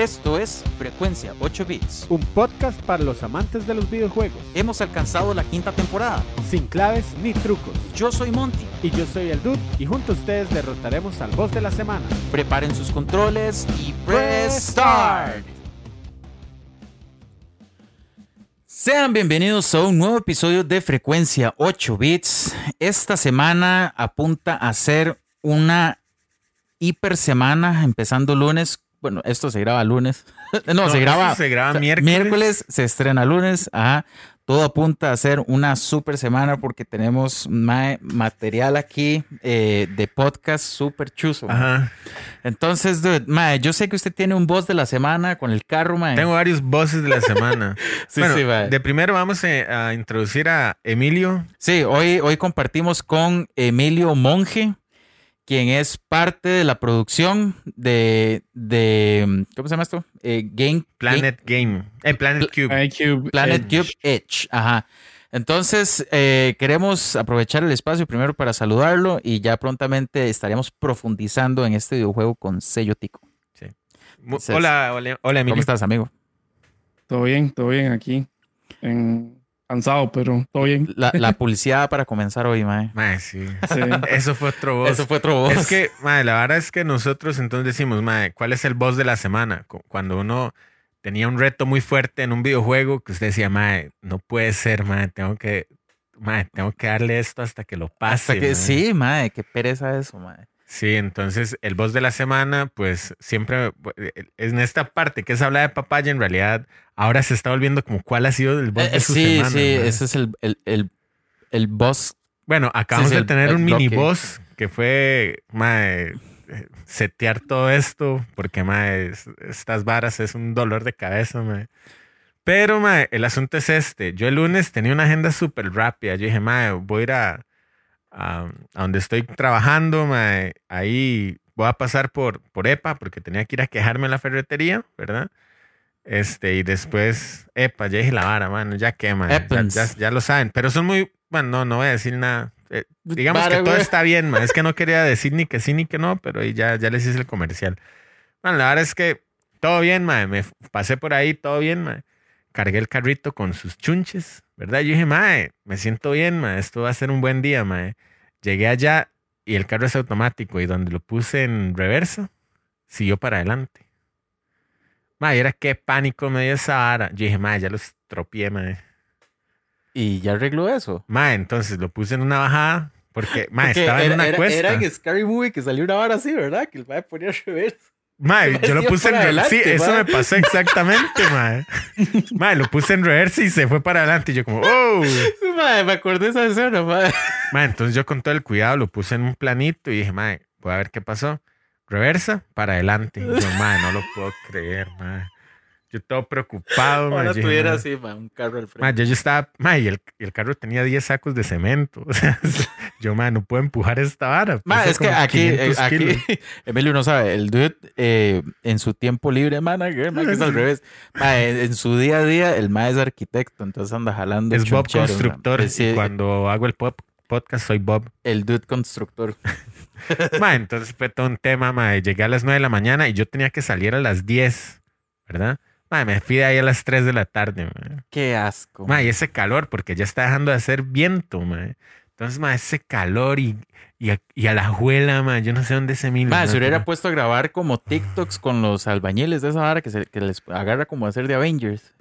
Esto es Frecuencia 8 Bits. Un podcast para los amantes de los videojuegos. Hemos alcanzado la quinta temporada. Sin claves ni trucos. Yo soy Monty. Y yo soy el Dude. Y junto a ustedes derrotaremos al boss de la semana. Preparen sus controles y press start. Sean bienvenidos a un nuevo episodio de Frecuencia 8 Bits. Esta semana apunta a ser una hiper semana, empezando lunes. Bueno, esto se graba lunes. no, se graba. Se graba o sea, miércoles. Miércoles se estrena lunes. Ajá. Todo apunta a ser una super semana porque tenemos material aquí eh, de podcast súper chuzo. Ajá. Entonces, dude, yo sé que usted tiene un boss de la semana con el carro, mae. Tengo varios bosses de la semana. Sí, bueno, sí, de primero vamos eh, a introducir a Emilio. Sí, hoy, hoy compartimos con Emilio Monge, quien es parte de la producción de, de ¿cómo se llama esto? Eh, Game Planet Game. Eh, Planet Cube. Planet Edge. Cube Edge. Ajá. Entonces, eh, queremos aprovechar el espacio primero para saludarlo y ya prontamente estaremos profundizando en este videojuego con sello tico. Entonces, hola, hola, hola, ¿Cómo Emilio. estás, amigo? Todo bien, todo bien aquí. En- Cansado, pero todo bien. La, la publicidad para comenzar hoy, mae. Mae, sí. Sí. Eso fue otro boss. Eso fue otro voz. Es que, mae, la verdad es que nosotros entonces decimos, mae, ¿cuál es el boss de la semana? Cu- Cuando uno tenía un reto muy fuerte en un videojuego que usted decía, mae, no puede ser, mae, tengo que, mae, tengo que darle esto hasta que lo pase. Hasta que, mae". sí, mae, qué pereza eso, mae. Sí, entonces el boss de la semana, pues siempre eh, en esta parte que es hablar de papaya, en realidad ahora se está volviendo como cuál ha sido el boss Eh, de su sí, semana. sí, mae. ese es el, el, el, el boss. Bueno, acabamos sí, de tener el un mini boss que fue mae, eh, setear todo esto, porque es- estas varas es un dolor de cabeza, mae. Pero mae, el asunto es este. Yo el lunes tenía una agenda súper rápida. Yo dije, mae, voy a ir a, a, a donde estoy trabajando, mae. Ahí voy a pasar por, por EPA, porque tenía que ir a quejarme en la ferretería, ¿verdad? Este, y después, EPA, ya dije la vara, mano, ya que, mae, ya, ya- ya lo saben. Pero son muy, bueno, no, no voy a decir nada. Eh, digamos que todo está bien, man. Es que no quería decir ni que sí ni que no, pero ahí ya, ya les hice el comercial. Bueno, la verdad es que todo bien. Me pasé por ahí, todo bien. Cargué el carrito con sus chunches, ¿verdad? Yo dije, mae, me siento bien, mae. Esto va a ser un buen día, mae. Llegué allá y el carro es automático y donde lo puse en reversa, siguió para adelante. Mae, era qué pánico me dio esa vara. Yo dije, mae, ya lo estropeé, mae. Y ya arregló eso. Mae, entonces lo puse en una bajada porque, mae, Porque estaba en una era- cuesta. Era en Scary Movie que salió una vara así, ¿verdad? Que el mae ponía revés. Mae, yo lo puse en reversa. Sí, adelante, eso me pasó exactamente, mae. Mae, lo puse en reversa y se fue para adelante. Y yo como, oh. Mae, me acordé de esa escena, mae. Mae, entonces yo con todo el cuidado lo puse en un planito y dije, mae, voy a ver qué pasó. Reversa, para adelante. Y yo, mae, no lo puedo creer, mae. Yo todo preocupado. Ahora Yo dije, tuviera así, mae, un carro al frente. yo, yo estaba, mae, y el, el carro tenía 10 sacos de cemento. O sea, yo, mae, no puedo empujar esta vara. Ma, Pesa es que aquí, eh, 500 aquí. Emilio no sabe, el dude eh, en su tiempo libre, manager, ma, que es al revés. En, su día a día, el ma es arquitecto, entonces anda jalando. Es Bob. Constructor. Y cuando hago el pop- podcast soy Bob. El dude constructor. Ma, entonces fue todo un tema, ma. Llegué a las 9 de la mañana y yo tenía que salir a las 10, ¿verdad? Ma, me fui de ahí a las 3 de la tarde, ma. Qué asco. Ma, y ese calor, porque ya está dejando de hacer viento, ma. Entonces, ma, ese calor y, y, a, y a la juela, ma. Yo no sé dónde se mil. Ma, se hubiera puesto a grabar como TikToks con los albañiles de esa vara que, se, que les agarra como a hacer de Avengers.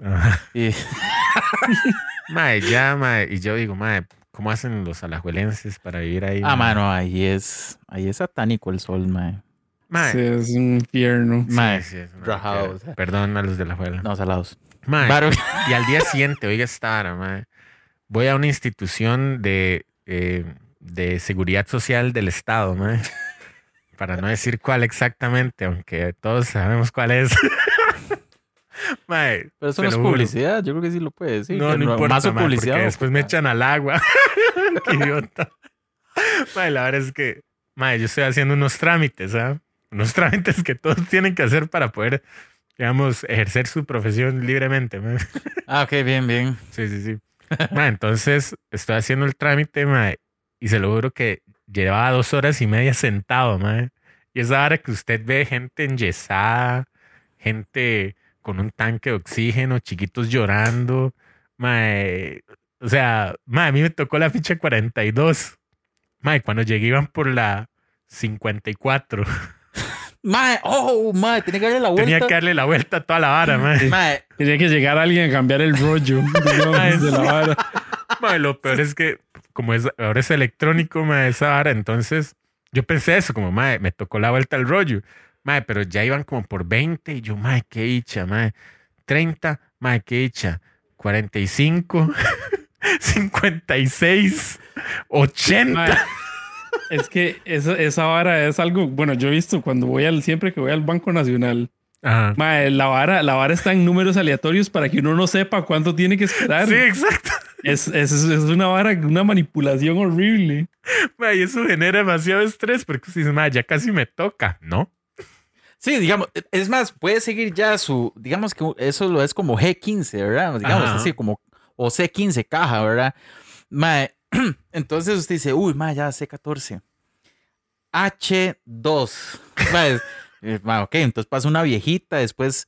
Y, Ma, ya, ma. Y yo digo, ma, ¿cómo hacen los alajuelenses para vivir ahí? ah, ma? mano, ahí es, ahí es satánico el sol, ma. Ma, Sí, es un infierno. sí, Ma, sí, es una rajado, locura. o sea. Perdón a los de la juela. no, salados. Ma, Varo- Y al día siguiente, oiga esta vara, mae, voy a una institución de, eh, de seguridad social del Estado, mae, para no decir cuál exactamente, aunque todos sabemos cuál es. Mae, Pero eso te no es lo juro. publicidad, yo creo que sí lo puede decir. No, que no importa, Más su mae, publicidad. porque después me echan al agua. Qué idiota. Mae, la verdad es que, mae, yo estoy haciendo unos trámites, ¿ah? Unos trámites que todos tienen que hacer para poder, digamos, ejercer su profesión libremente. Ah, ok, bien, bien. Sí, sí, sí. Ma, entonces estoy haciendo el trámite, ma, y se lo juro que llevaba dos horas y media sentado. Y esa hora que usted ve gente enyesada, gente con un tanque de oxígeno, chiquitos llorando. O sea, a mí me tocó la ficha 42. Mae, cuando llegué iban por la 54. Mae, oh, mae, tenía que darle la vuelta. Tenía que darle la vuelta a toda la vara, mae. Mae, Tenía que llegar alguien a cambiar el rollo digamos, de la vara. Mae, lo peor es que como es, ahora es electrónico, mae, esa vara, entonces yo pensé eso, como, mae, me tocó la vuelta al rollo. Mae, pero ya iban como por 20 y yo, mae, qué dicha, mae. 30, mae, qué dicha. 45, 56, 80. Mae, Es que esa, esa vara es algo, bueno, yo he visto cuando voy al, siempre que voy al Banco Nacional, Ajá. la vara, la vara está en números aleatorios para que uno no sepa cuánto tiene que esperar. Sí, exacto. Es, es, es una vara, una manipulación horrible. Mae, y eso genera demasiado estrés porque si mae, ya casi me toca, ¿no? Sí, digamos, es más, puede seguir ya su, digamos que eso lo es como G15, ¿verdad? Digamos Ajá. así, como, o C15 caja, ¿verdad? Mae, entonces usted dice, uy, mae, ya C14. H2. Mae, eh, mae, ok, entonces pasa una viejita, después,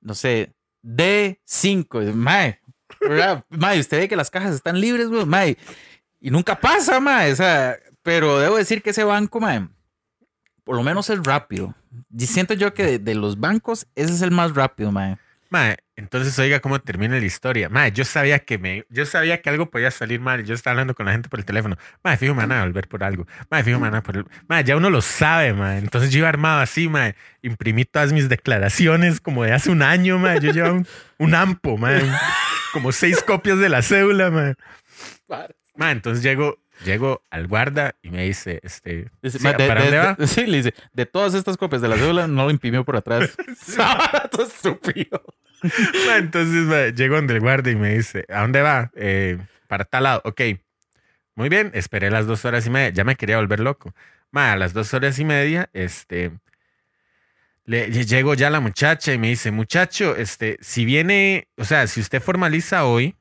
no sé, D5. Mae. Mae, usted ve que las cajas están libres, mae, y nunca pasa, mae, o sea, pero debo decir que ese banco, mae, por lo menos es rápido. Siento yo que de, de los bancos, ese es el más rápido, mae. Mae, entonces oiga cómo termina la historia. Mae, yo sabía que me, yo sabía que algo podía salir mal. Yo estaba hablando con la gente por el teléfono. Mae, fijo, me van a volver por algo. Mae, fijo, me van a por el... Mae, ya uno lo sabe, mae. Entonces yo iba armado así, mae. Imprimí todas mis declaraciones como de hace un año, mae. Yo llevaba un, un ampo, mae. Como seis copias de la cédula, mae. Mae, entonces llego, llego al guarda y me dice, este, Dice, sí, "Ma, de, ¿para de- dónde va? de- sí, le dice, de todas estas copias de la cédula, no lo imprimió por atrás. Esto es estúpido. Entonces llego donde el guardia y me dice, ¿a dónde va? "Eh, para tal lado. Ok. Muy bien, esperé las dos horas y media. Ya me quería volver loco. Ma, a las dos horas y media, este, le, lle- llego ya la muchacha y me dice, muchacho, este, si viene, o sea, si usted formaliza hoy,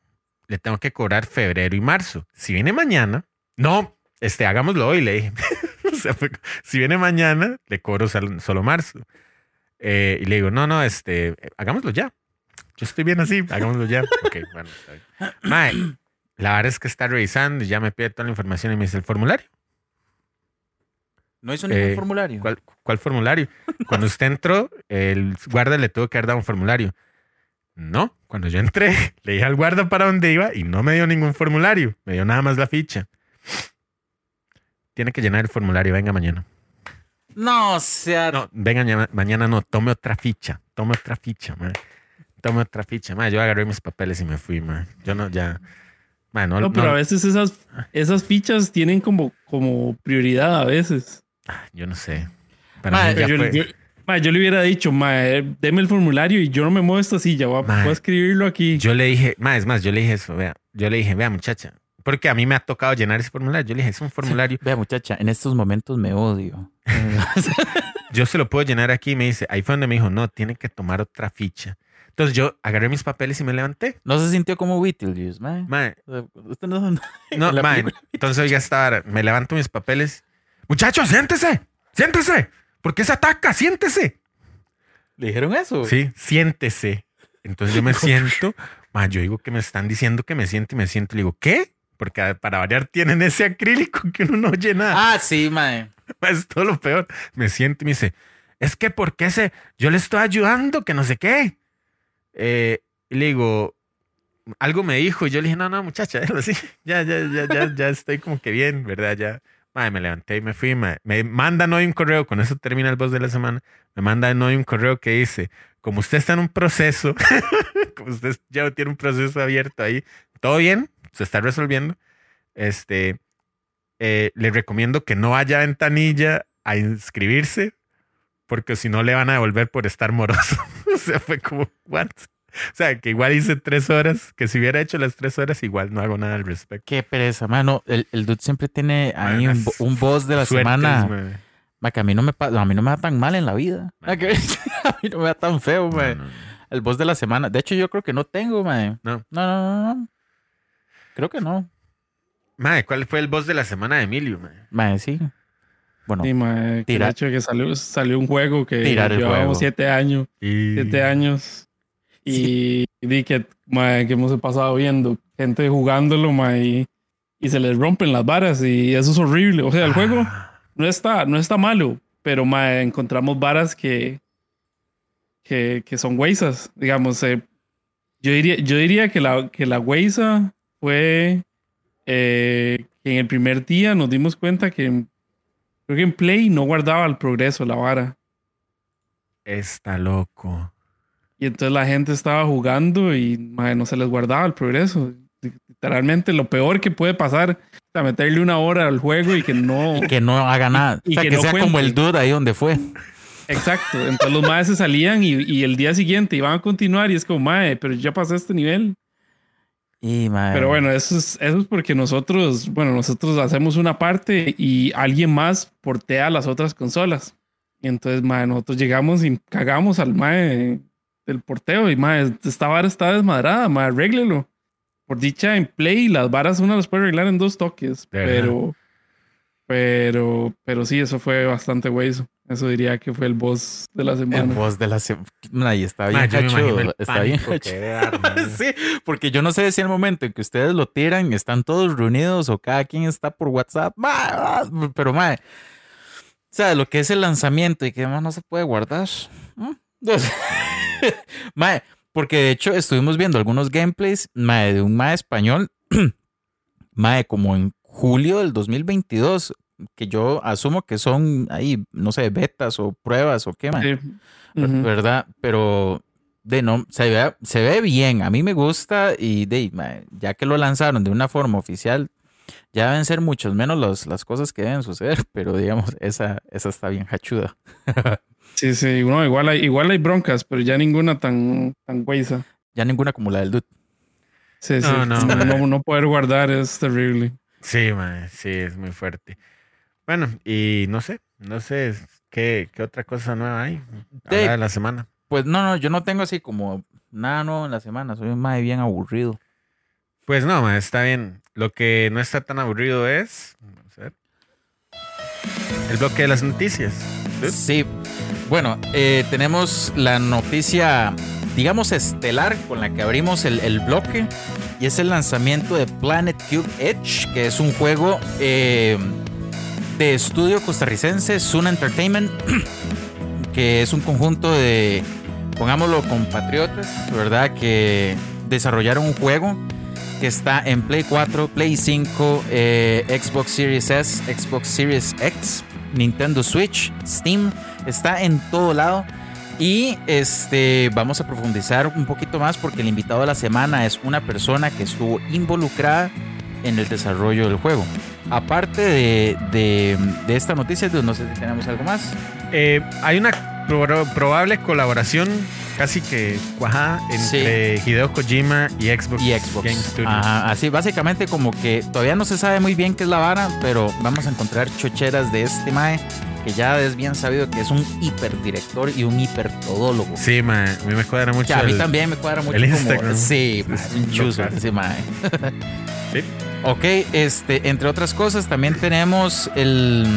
le tengo que cobrar febrero y marzo. Si viene mañana, no, este, hagámoslo hoy, le dije. o sea, fue- si viene mañana, le cobro sal- solo marzo. Eh, y le digo, no, no, este, hagámoslo ya. Yo estoy bien así, hagámoslo ya. Ok, bueno, está bien. Mae, la verdad es que está revisando y ya me pide toda la información y me dice el formulario. No hizo ningún Eh, formulario. ¿Cuál, cuál formulario? Cuando usted entró, el guarda le tuvo que haber dado un formulario. No, cuando yo entré, le dije al guarda para dónde iba y no me dio ningún formulario. Me dio nada más la ficha. Tiene que llenar el formulario, venga mañana. No, o sea, No, venga ña- mañana, no, tome otra ficha. Tome otra ficha, man. Tome otra ficha. Man, yo agarré mis papeles y me fui, man. Yo no, ya. Man, no, No, pero no- a veces esas, esas fichas tienen como, como prioridad a veces. yo no sé. Para Mae, mí ya yo, fue- yo- le hubiera dicho, mae, deme el formulario y yo no me muevo esta silla, voy a, Mae. voy a escribirlo aquí. Yo le dije, más es más, yo le dije eso, vea. Yo le dije, vea, muchacha. Porque a mí me ha tocado llenar ese formulario. Yo le dije, es un formulario. vea muchacha, en estos momentos me odio. Yo se lo puedo llenar aquí. Y me dice, ahí fue donde me dijo, no, tiene que tomar otra ficha. Entonces yo agarré mis papeles y me levanté. no se sintió como Beetlejuice, O sea, Usted no, no, mae, película. Entonces oiga, esta vara, me levanto mis papeles. Muchacho, siéntese, siéntese. ¿Por qué se ataca? Siéntese. ¿Le dijeron eso? Sí, siéntese. Entonces yo me siento, ma, yo digo que me están diciendo que me siento y me siento y le digo, ¿qué? Porque para variar tienen ese acrílico que uno no oye nada. Ah, sí, mae. Ma, Es todo lo peor. Me siento y me dice, es que ¿por qué se, yo le estoy ayudando, que no sé qué? Eh, y le digo, algo me dijo y yo le dije, no, no, muchacha, así. Ya, ya, ya, ya, ya estoy como que bien, ¿verdad? Ya. Ma, me levanté y me fui. Me mandan hoy un correo, con eso termina el voz de la semana. Me mandan hoy un correo que dice, como usted está en un proceso, como usted ya tiene un proceso abierto ahí, todo bien, se está resolviendo. Este, eh, le recomiendo que no vaya a ventanilla a inscribirse, porque si no le van a devolver por estar moroso. o sea, fue como, ¿what? O sea, que igual hice tres horas, que si hubiera hecho las tres horas, igual no hago nada al respecto. Qué pereza, mano. El, el dude siempre tiene ahí Man, un, un boss de la Suertes, semana. que a mí no me a mí no me va tan mal en la vida. A mí no me va tan feo, No, mae. no, no. El boss de la semana. De hecho, yo creo que no tengo. No, no, no, no. Creo que no. Mae, ¿cuál fue el boss de la semana de Emilio? mae? Mae, sí. Bueno, Sí, mae, que tira- de hecho que salió, salió un juego que llevábamos juego. siete años, Y... siete años. Y di que, mae, que hemos pasado viendo gente jugándolo, mae, y, y se les rompen las varas y eso es horrible. O sea, el juego Ah, no está, no está malo, pero mae, encontramos varas que, que, que son huesas. Digamos, eh, yo diría, yo diría que la, que la huesa fue eh, que en el primer día nos dimos cuenta que creo que en Play no guardaba el progreso la vara. Está loco. Y entonces la gente estaba jugando y no se les guardaba el progreso. Literalmente lo peor que puede pasar es meterle una hora al juego y que no... que no haga nada. y o sea, que que, no sea como el dude ahí donde fue. Exacto. Entonces los maes se salían y, y el día siguiente iban a continuar y es como, mae, pero ya pasé este nivel. Y, Pero bueno, eso es, eso es porque nosotros, bueno, nosotros hacemos una parte y alguien más portea las otras consolas. Y entonces, mae, nosotros llegamos y cagamos al mae del porteo y mae, esta vara está desmadrada, mae, arréglelo. Por dicha en Play, las varas uno las puede arreglar en dos toques, pero, pero, pero sí, eso fue bastante hueso. Eso diría que fue el boss de la el semana. voz de la semana. Y está bien el Está bien dar. Sí, porque yo no sé si el momento en que ustedes lo tiran, están todos reunidos o cada quien está por WhatsApp. Pero, mae, o sea, lo que es el lanzamiento y que además no se puede guardar. ¿no? mae, porque de hecho estuvimos viendo algunos gameplays, mae, de un mae español, mae, como en julio del 2022, que yo asumo que son ahí, no sé, betas o pruebas o qué. Sí. Ujú. ¿verdad? Pero de no, se ve, se ve bien, a mí me gusta y de, ya que lo lanzaron de una forma oficial, ya deben ser muchos menos los- las cosas que deben suceder, pero digamos, esa, esa está bien hachuda. Sí, sí, no, igual hay, igual hay broncas, pero ya ninguna tan, tan huesa. Ya ninguna como la del dude. Sí, sí. No, No, no, no, no poder guardar es terrible. Sí, man, sí, es muy fuerte. Bueno, y no sé, no sé qué, qué otra cosa nueva hay. De- la semana. Pues no, no, yo no tengo así como nada nuevo en la semana, soy mae bien aburrido. Pues no, está bien. Lo que no está tan aburrido es. Vamos a ver. El bloque de las noticias. Sí, bueno, eh, tenemos la noticia, digamos, estelar con la que abrimos el, el bloque y es el lanzamiento de Planet Cube Edge, que es un juego eh, de estudio costarricense, Sun Entertainment, que es un conjunto de, pongámoslo, compatriotas, ¿verdad? Que desarrollaron un juego que está en Play 4, Play 5, eh, Xbox Series S, Xbox Series X, Nintendo Switch, Steam, está en todo lado. Y este vamos a profundizar un poquito más porque el invitado de la semana es una persona que estuvo involucrada en el desarrollo del juego. Aparte de, de- de esta noticia, no sé si tenemos algo más. Eh, hay una pro- probable colaboración casi que cuajada entre Hideo Kojima y Xbox, y Xbox. Game Studios. Ajá, así básicamente como que todavía no se sabe muy bien qué es la vara, pero vamos a encontrar chocheras de este mae que ya es bien sabido que es un hiperdirector y un hipertodólogo. Sí, man, a mí me cuadra mucho. A mí el- también me cuadra mucho el como Instagram. sí, mae, un chuzo ese mae. Sí. Ok, este, entre otras cosas, también tenemos el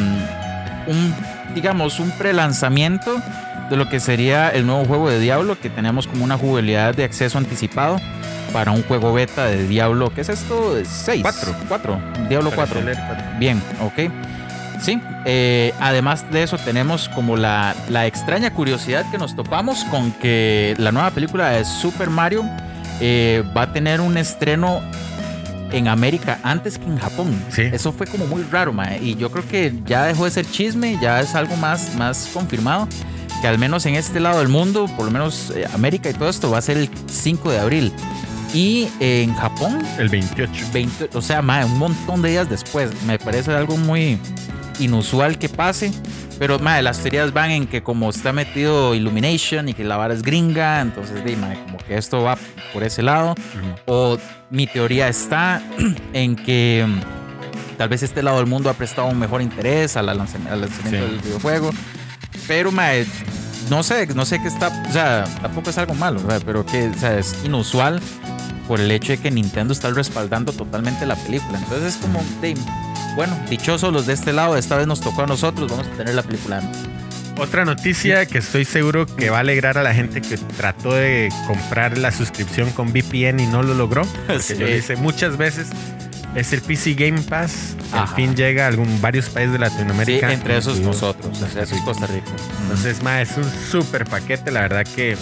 un, digamos, un prelanzamiento de lo que sería el nuevo juego de Diablo, que tenemos como una jugabilidad de acceso anticipado para un juego beta de Diablo. ¿Qué es esto? 6. Cuatro. 4. Diablo 4. Parece leer cuatro. Bien, ok. Sí, eh, además de eso tenemos como la, la extraña curiosidad que nos topamos con que la nueva película de Super Mario eh, va a tener un estreno en América antes que en Japón. Sí. Eso fue como muy raro, mae. Y yo creo que ya dejó de ser chisme, ya es algo más, más confirmado. Que al menos en este lado del mundo, por lo menos eh, América y todo esto, va a ser el 5 de abril. Y eh, en Japón El 28. 20, o sea, mae, un montón de días después. Me parece algo muy inusual que pase. Pero, mae, las teorías van en que como está metido Illumination y que la vara es gringa, entonces, di, mae, como que esto va por ese lado. O mi teoría está en que mm, tal vez este lado del mundo ha prestado un mejor interés al lanzamiento, al lanzamiento Sí. del videojuego. Pero, mae, no sé, no sé qué está, o sea, tampoco es algo malo, pero que, o sea, es inusual por el hecho de que Nintendo está respaldando totalmente la película. Entonces es como, de, bueno, dichosos los de este lado, esta vez nos tocó a nosotros, vamos a tener la película. Otra noticia que estoy seguro que va a alegrar a la gente que trató de comprar la suscripción con VPN y no lo logró, porque Sí. yo lo hice muchas veces, es el PC Game Pass. Al fin llega a algún, varios países de Sí, Latinoamérica. entre esos nosotros, entre esos Costa Rica. Entonces, ma, es un súper paquete, la verdad que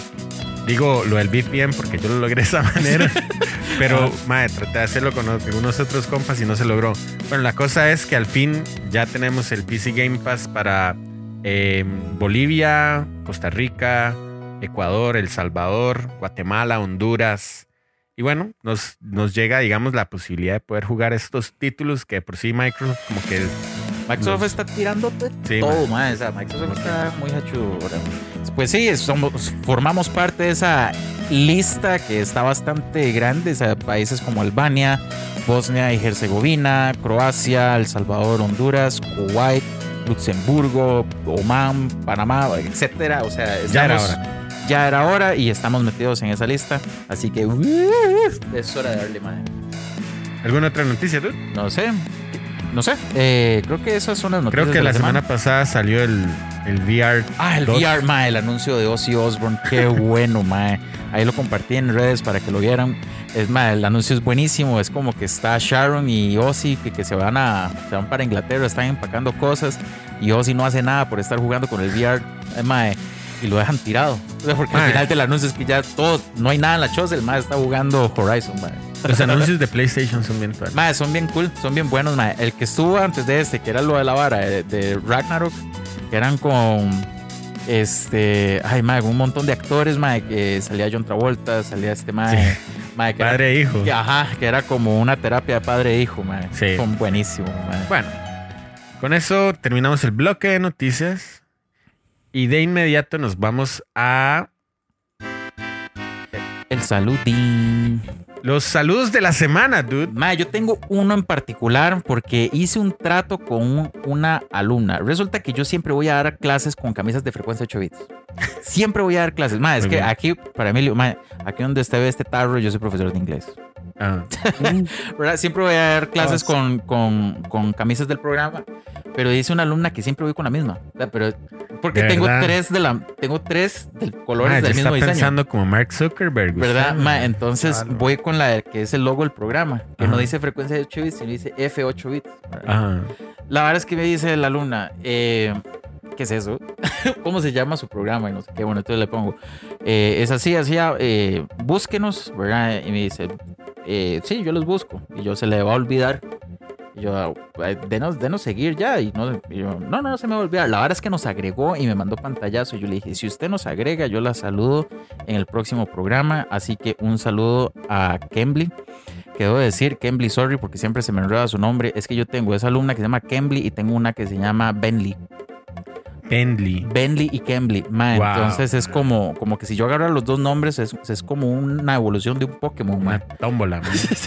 digo lo del VPN porque yo lo logré de esa manera, pero ma, traté de hacerlo con algunos otros compas y no se logró. Bueno, la cosa es que al fin ya tenemos el PC Game Pass para eh, Bolivia, Costa Rica, Ecuador, El Salvador, Guatemala, Honduras. Y bueno, nos, nos llega, digamos, la posibilidad de poder jugar estos títulos que por sí Microsoft como que Microsoft Los- está tirando Sí, todo, mae, o sea, Microsoft está muy hachura. Pues sí, somos, formamos parte de esa lista que está bastante grande, o sea, países como Albania, Bosnia y Herzegovina, Croacia, El Salvador, Honduras, Kuwait, Luxemburgo, Oman, Panamá, etcétera. O sea, ya era estamos- hora. Ya era hora y estamos metidos en esa lista. Así que uh, es hora de darle madre. ¿Alguna otra noticia, tú? No sé. No sé. Eh, creo que esas son las noticias. Creo que de la semana pasada salió el, el VR. Ah, el. VR, mae, el anuncio de Ozzy Osbourne. Qué bueno, mae. Ahí lo compartí en redes para que lo vieran. Es mae, el anuncio es buenísimo. Es como que está Sharon y Ozzy que, que se van a se van para Inglaterra, están empacando cosas y Ozzy no hace nada por estar jugando con el VR, eh, mae, y lo dejan tirado. O sea, porque al final del anuncio es que ya todo, no hay nada en la choza, el mae está jugando Horizon, mae. Los anuncios de PlayStation son bien tuanes. Mae, son bien cool, son bien buenos, mae. El que estuvo antes de este, que era lo de la vara de, de Ragnarok, que eran con este, ay, mae, un montón de actores, mae, que salía John Travolta, salía este mae, mae, que era- Padre e hijo. que, ajá, que era como una terapia de padre e hijo, mae. Sí. Son buenísimos, mae. Bueno, con eso terminamos el bloque de noticias. Y de inmediato nos vamos a El saludín. Los saludos de la semana, dude. Mae, yo tengo uno en particular porque hice un trato con un- una alumna. Resulta que yo siempre voy a dar clases con camisas de frecuencia 8 bits. Siempre voy a dar clases. Mae, es Muy que bien. aquí, para Emilio, mae, aquí donde usted ve este tarro, yo soy profesor de inglés. Ah, ¿Verdad? Siempre voy a dar clases Ah, con, con, con camisas del programa, pero dice una alumna que siempre voy con la misma. Pero porque ¿De tengo verdad? tres de la, tengo tres del colores ya del mismo está diseño. pensando como Mark Zuckerberg. ¿Verdad? Ma? Entonces Claro. voy con la que es el logo del programa, que no Ajá. dice frecuencia de 8 bits, sino dice F8 bits. Ah, La verdad es que me dice la alumna, eh, ¿qué es eso? ¿Cómo se llama su programa? Y no sé qué. Bueno, entonces le pongo, eh, es así, así, eh, búsquenos, ¿verdad? Y me dice, eh, sí, yo los busco. Y yo se le va a olvidar. Yo, "Ay, denos, denos seguir ya. Y, no, yo, no, no, no se me va a olvidar. La verdad es que nos agregó y me mandó pantallazo. Y yo le dije, si usted nos agrega, yo la saludo en el próximo programa. Así que un saludo a Kembly. Que debo decir, Kembly, sorry, porque siempre se me enreda su nombre. Es que yo tengo esa alumna que se llama Kembly y tengo una que se llama Benly. Bentley. Benly y Kembly. Ma, Wow. Entonces es como, como que si yo agarrara los dos nombres, es, es como una evolución de un Pokémon. ma. Una tómbola.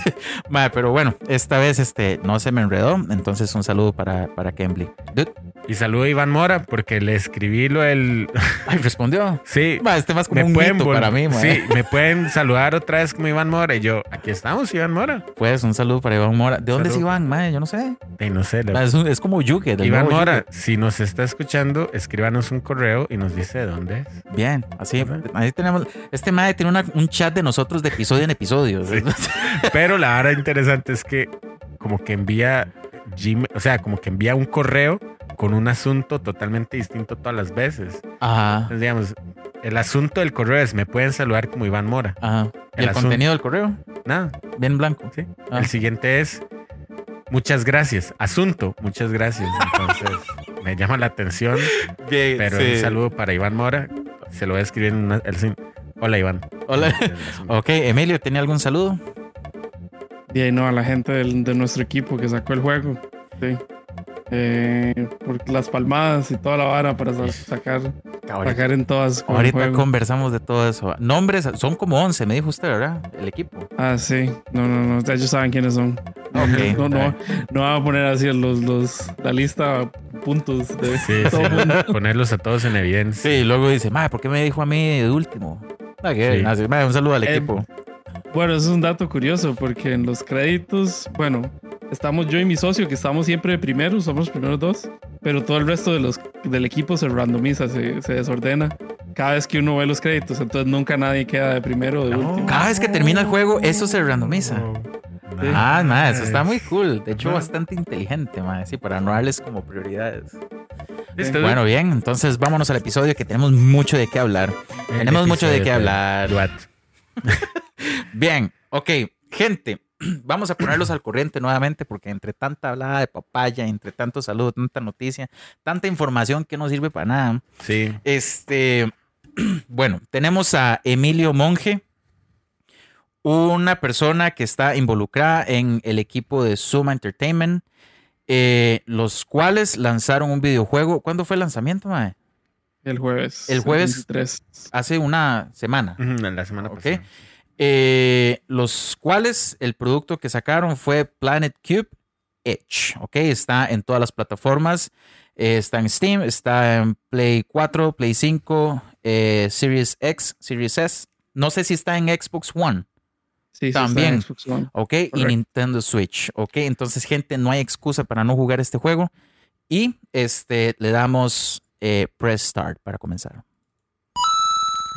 pero bueno, esta vez este, no se me enredó. Entonces un saludo para, para Kembly. Dude, Y saludo a Iván Mora porque le escribí lo del. Ay, respondió. Sí. Ma, este más como Me un pueden, mito para mí, ma. sí, me pueden saludar otra vez como Iván Mora. Y yo, aquí estamos, Iván Mora. Pues un saludo para Iván Mora. ¿De dónde es Saludo. Iván, ma? Yo no sé. No sé, le- Ma, es, un- es como Yuke. del Iván Mora, Yuke. si nos está escuchando, escríbanos un correo y nos dice de dónde es. Bien, así. Ahí tenemos. Este madre tiene una- un chat de nosotros de episodio en episodio. Sí. Pero la hora interesante es que como que envía Gmail, o sea, como que envía un correo con un asunto totalmente distinto todas las veces. Ajá. Entonces, digamos, el asunto del correo es me pueden saludar como Iván Mora. Ajá. ¿Y El contenido del correo? Nada, Bien blanco. sí. Ah. El siguiente es muchas gracias. Asunto, muchas gracias. Entonces, me llama la atención, pero un saludo para Iván Mora. Se lo voy a escribir en una, el sin- Hola, Iván. Hola. Ok, Emilio, ¿tenía algún saludo? Y ahí no, a la gente del- de nuestro equipo que sacó el juego. Sí. Eh, por las palmadas y toda la vara para sa- sacar, sacar en todas con Ahorita conversamos de todo eso. Nombres, son como 11, me dijo usted, ¿verdad? El equipo. Ah, sí. No, no, no. Ellos saben quiénes son. Ok. No, no, no van a poner así los, los, la lista puntos de Sí, todo sí, el mundo. ponerlos a todos en evidencia. Sí, y luego dice, madre, ¿por qué me dijo a mí de último? Que- Sí. así, madre, un saludo al Eh, equipo. Bueno, eso es un dato curioso porque en los créditos, bueno, estamos yo y mi socio, que estamos siempre de primeros, somos los primeros dos, pero todo el resto de los, del equipo se randomiza, se, se desordena cada vez que uno ve los créditos, entonces nunca nadie queda de primero o de último. Cada vez que termina el juego, eso se randomiza. Ah, ma, eso está muy cool. De hecho, bastante inteligente, ma. Sí, para no darles como prioridades. Listo, Bueno, bien, entonces vámonos al episodio que tenemos mucho de qué hablar. El Tenemos mucho de qué hablar. What? Bien, ok, gente, vamos a ponerlos al corriente nuevamente porque entre tanta hablada de papaya, entre tanto saludo, tanta noticia, tanta información que no sirve para nada. Sí. Este, bueno, tenemos a Emilio Monge, una persona que está involucrada en el equipo de Suma Entertainment, eh, los cuales lanzaron un videojuego. ¿Cuándo fue el lanzamiento, mae? El jueves. El jueves. 23. Hace una semana. Ujú, La semana pasada. Eh, los cuales el producto que sacaron fue Planet Cube Edge. Ok, está en todas las plataformas. Eh, está en Steam, está en Play 4, Play 5, eh, Series X, Series S. No sé si está en Xbox One. Sí, sí, está en También. Xbox One. Ok, y. Nintendo Switch. Ok, entonces, gente, no hay excusa para no jugar este juego. Y este, le damos eh, Press Start para comenzar.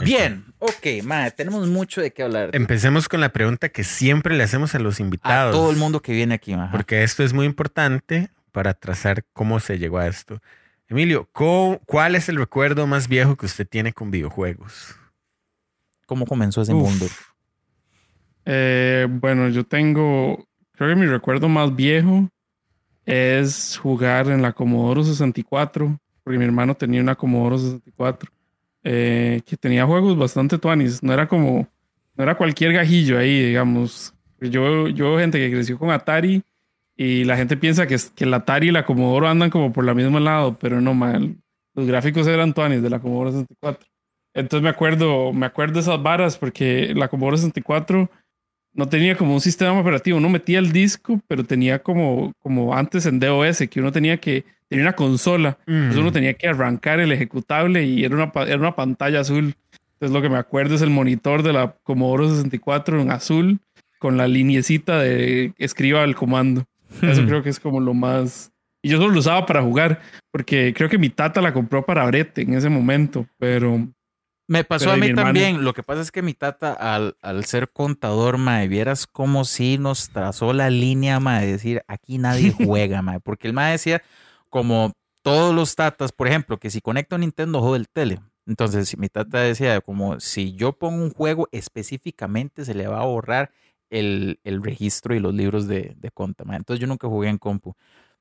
Bien, ok, madre, tenemos mucho de qué hablar. Empecemos con la pregunta que siempre le hacemos a los a invitados. todo el mundo que viene aquí. Porque esto es muy importante para trazar cómo se llegó a esto. Emilio, ¿cu- ¿cuál es el recuerdo más viejo que usted tiene con videojuegos? ¿Cómo comenzó ese Uf. mundo? Eh, bueno, yo tengo. Creo que mi recuerdo más viejo es jugar en la Commodore 64. Porque mi hermano tenía una Commodore 64. eh, que tenía juegos bastante tuanis. No era como. No era cualquier gajillo ahí, digamos. Yo, yo gente que creció con Atari. Y la gente piensa que, que el Atari y la Commodore andan como por la mismo lado. Pero no, mal. Los gráficos eran tuanis de la Commodore 64. Entonces me acuerdo, me acuerdo de esas varas porque la Commodore 64 no tenía como un sistema operativo. Uno metía el disco, pero tenía como, como antes en DOS, que uno tenía que tenía una consola. Entonces uno tenía que arrancar el ejecutable y era una, era una pantalla azul. Entonces lo que me acuerdo es el monitor de la Commodore 64 en azul con la liniecita de escriba el comando. Eso creo que es como lo más... Y yo solo lo usaba para jugar, porque creo que mi tata la compró para brete en ese momento, pero... Me pasó a mí hermano. también. Lo que pasa es que mi tata, al, al ser contador, mae, vieras como si nos trazó la línea, mae, de decir, aquí nadie juega, mae. Porque el mae decía, como todos los tatas, por ejemplo, que si conecto a Nintendo, jode el tele. Entonces, si mi tata decía, como si yo pongo un juego específicamente, se le va a borrar el, el registro y los libros de, de conta, mae. Entonces, yo nunca jugué en compu.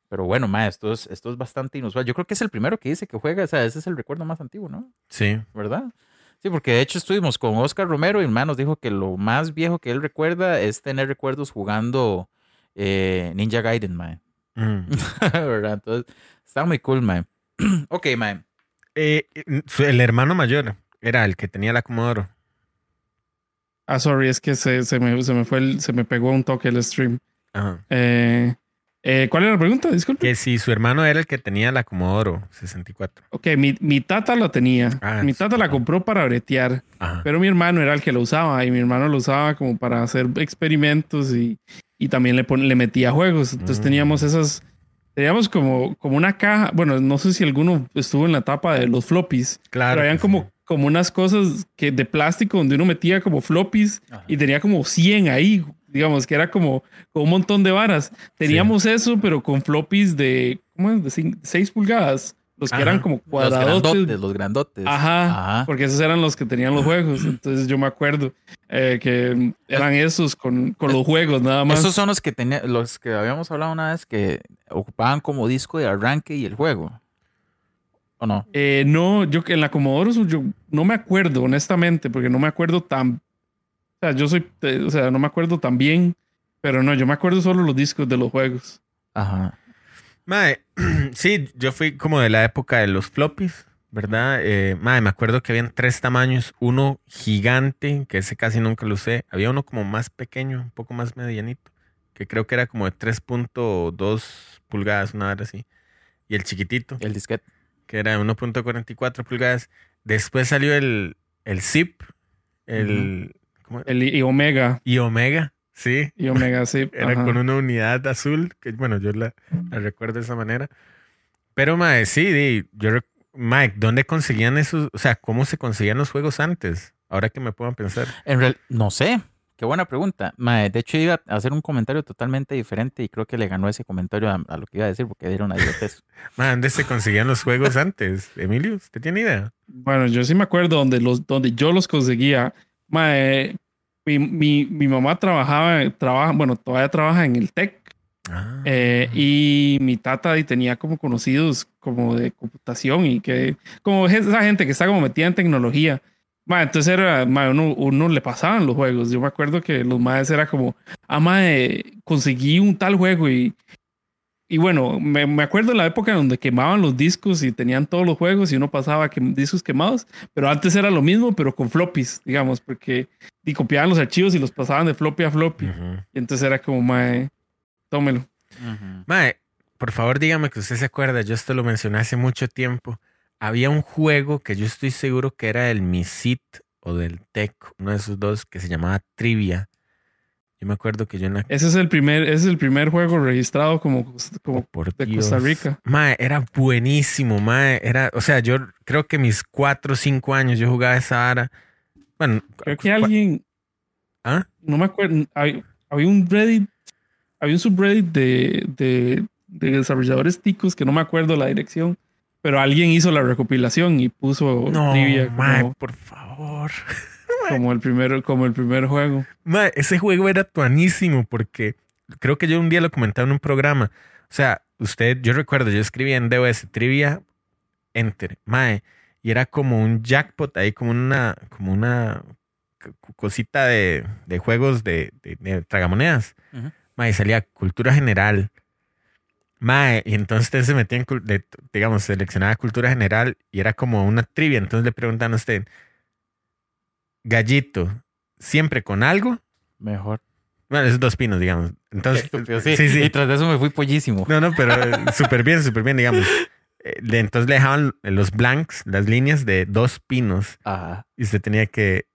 Pero bueno, mae, esto es, esto es bastante inusual. Yo creo que es el primero que dice que juega, o sea, ese es el recuerdo más antiguo, ¿no? Sí. ¿verdad? Sí, porque de hecho estuvimos con Oscar Romero y hermano nos dijo que lo más viejo que él recuerda es tener recuerdos jugando eh, Ninja Gaiden, mae. Mm. ¿verdad? Entonces, está muy cool, mae. ok, mae. Eh, su- el hermano mayor era el que tenía la Commodore. Ah, sorry, es que se, se me, se me fue el- se me pegó un toque el stream. Ajá. Eh, eh, ¿Cuál era la pregunta? Disculpe. Que si su hermano era el que tenía la Commodore 64. Ok, mi, mi tata la tenía. Ah, mi tata la sí. compró para bretear, Ajá. pero mi hermano era el que lo usaba y mi hermano lo usaba como para hacer experimentos y, y también le, pon- le metía juegos. Entonces Mm. teníamos esas, teníamos como, como una caja. Bueno, no sé si alguno estuvo en la etapa de los floppies, claro. pero habían como, sí. como unas cosas que de plástico donde uno metía como floppies y tenía como 100 ahí, digamos, que era como, como un montón de varas. Teníamos eso, pero con floppies de, ¿cómo es? De 6 pulgadas, los que Ajá. eran como Los cuadrados. grandotes, los grandotes. Ajá, Ajá. porque esos eran los que tenían los juegos. Entonces yo me acuerdo eh, que eran esos con, con los juegos nada más. Esos son los que tenía, los que habíamos hablado una vez que ocupaban como disco de arranque y el juego. ¿O no? Eh, no, yo que en la Commodore yo no me acuerdo, honestamente, porque no me acuerdo tan. O sea, yo soy. O sea, no me acuerdo tan bien, pero no, yo me acuerdo solo los discos de los juegos. Ajá. Mae, sí, yo fui como de la época de los floppies, ¿verdad? Eh, mae, me acuerdo que habían tres tamaños. Uno gigante, que ese casi nunca lo usé. Había uno como más pequeño, un poco más medianito, que creo que era como de 3.2 pulgadas, una hora así. Y el chiquitito, El disquete. que era 1.44 pulgadas. Después salió el, el Zip, el, ¿cómo? El y Omega. y Omega. Sí. Y Omega Zip. Era ajá. con una unidad azul, que bueno, yo la, la recuerdo de esa manera. Pero, mae, sí, di, yo, Mike, ¿dónde conseguían esos? O sea, ¿cómo se conseguían los juegos antes? Ahora que me puedo pensar. En real, no sé. Qué buena pregunta. Mae, de hecho, iba a hacer un comentario totalmente diferente y creo que le ganó ese comentario a, a lo que iba a decir porque dieron a idiotez. Mae, ¿dónde se conseguían los juegos antes? Emilio, ¿usted tiene idea? Bueno, yo sí me acuerdo donde, los, donde yo los conseguía. Mae, mi, mi, mi mamá trabajaba, trabaja, bueno, todavía trabaja en el TEC. Ah. eh, y mi tata y tenía como conocidos como de computación y que como esa gente que está como metida en tecnología. Ma, entonces era, ma, uno, uno le pasaban los juegos. Yo me acuerdo que los maes era como, ah, mae, conseguí un tal juego y, y bueno, me, me acuerdo de la época en donde quemaban los discos y tenían todos los juegos y uno pasaba que, discos quemados, pero antes era lo mismo, pero con floppies, digamos, porque y copiaban los archivos y los pasaban de floppy a floppy. Y entonces era como, mae, tómelo. Mae, por favor dígame que usted se acuerda, yo esto lo mencioné hace mucho tiempo. Había un juego que yo estoy seguro que era del Misit o del Tech, uno de esos dos, que se llamaba Trivia. Yo me acuerdo que yo en la... Ese es el primer, ese es el primer juego registrado como, como Oh, por de Dios. Costa Rica. Mae, era buenísimo, mae. Era, o sea, yo creo que mis cuatro o cinco años yo jugaba esa ara. Bueno, Creo que alguien, ¿Ah? no me acuerdo, había un Reddit, había un subreddit de, de, de desarrolladores ticos que no me acuerdo la dirección, pero alguien hizo la recopilación y puso No, trivia mae, como, por favor. como el primer, como el primer juego. Mae, ese juego era tuanísimo porque creo que yo un día lo comentaba en un programa. O sea, usted, yo recuerdo, yo escribía en DOS Trivia, Enter, Mae, y era como un jackpot ahí, como una, como una cosita de, de juegos de, de, de tragamonedas. Ujú. Mae, y salía cultura general. Mae, y entonces usted se metía en, digamos, seleccionaba cultura general y era como una trivia. Entonces le preguntan a usted, gallito, siempre con algo. Mejor. Bueno, esos dos pinos, digamos. Entonces, estúpido, sí, sí. sí. Y tras de eso me fui pollísimo. No, no, pero eh, súper bien, súper bien, digamos. Eh, Entonces le dejaban los blanks, las líneas de dos pinos Ajá. y usted tenía que...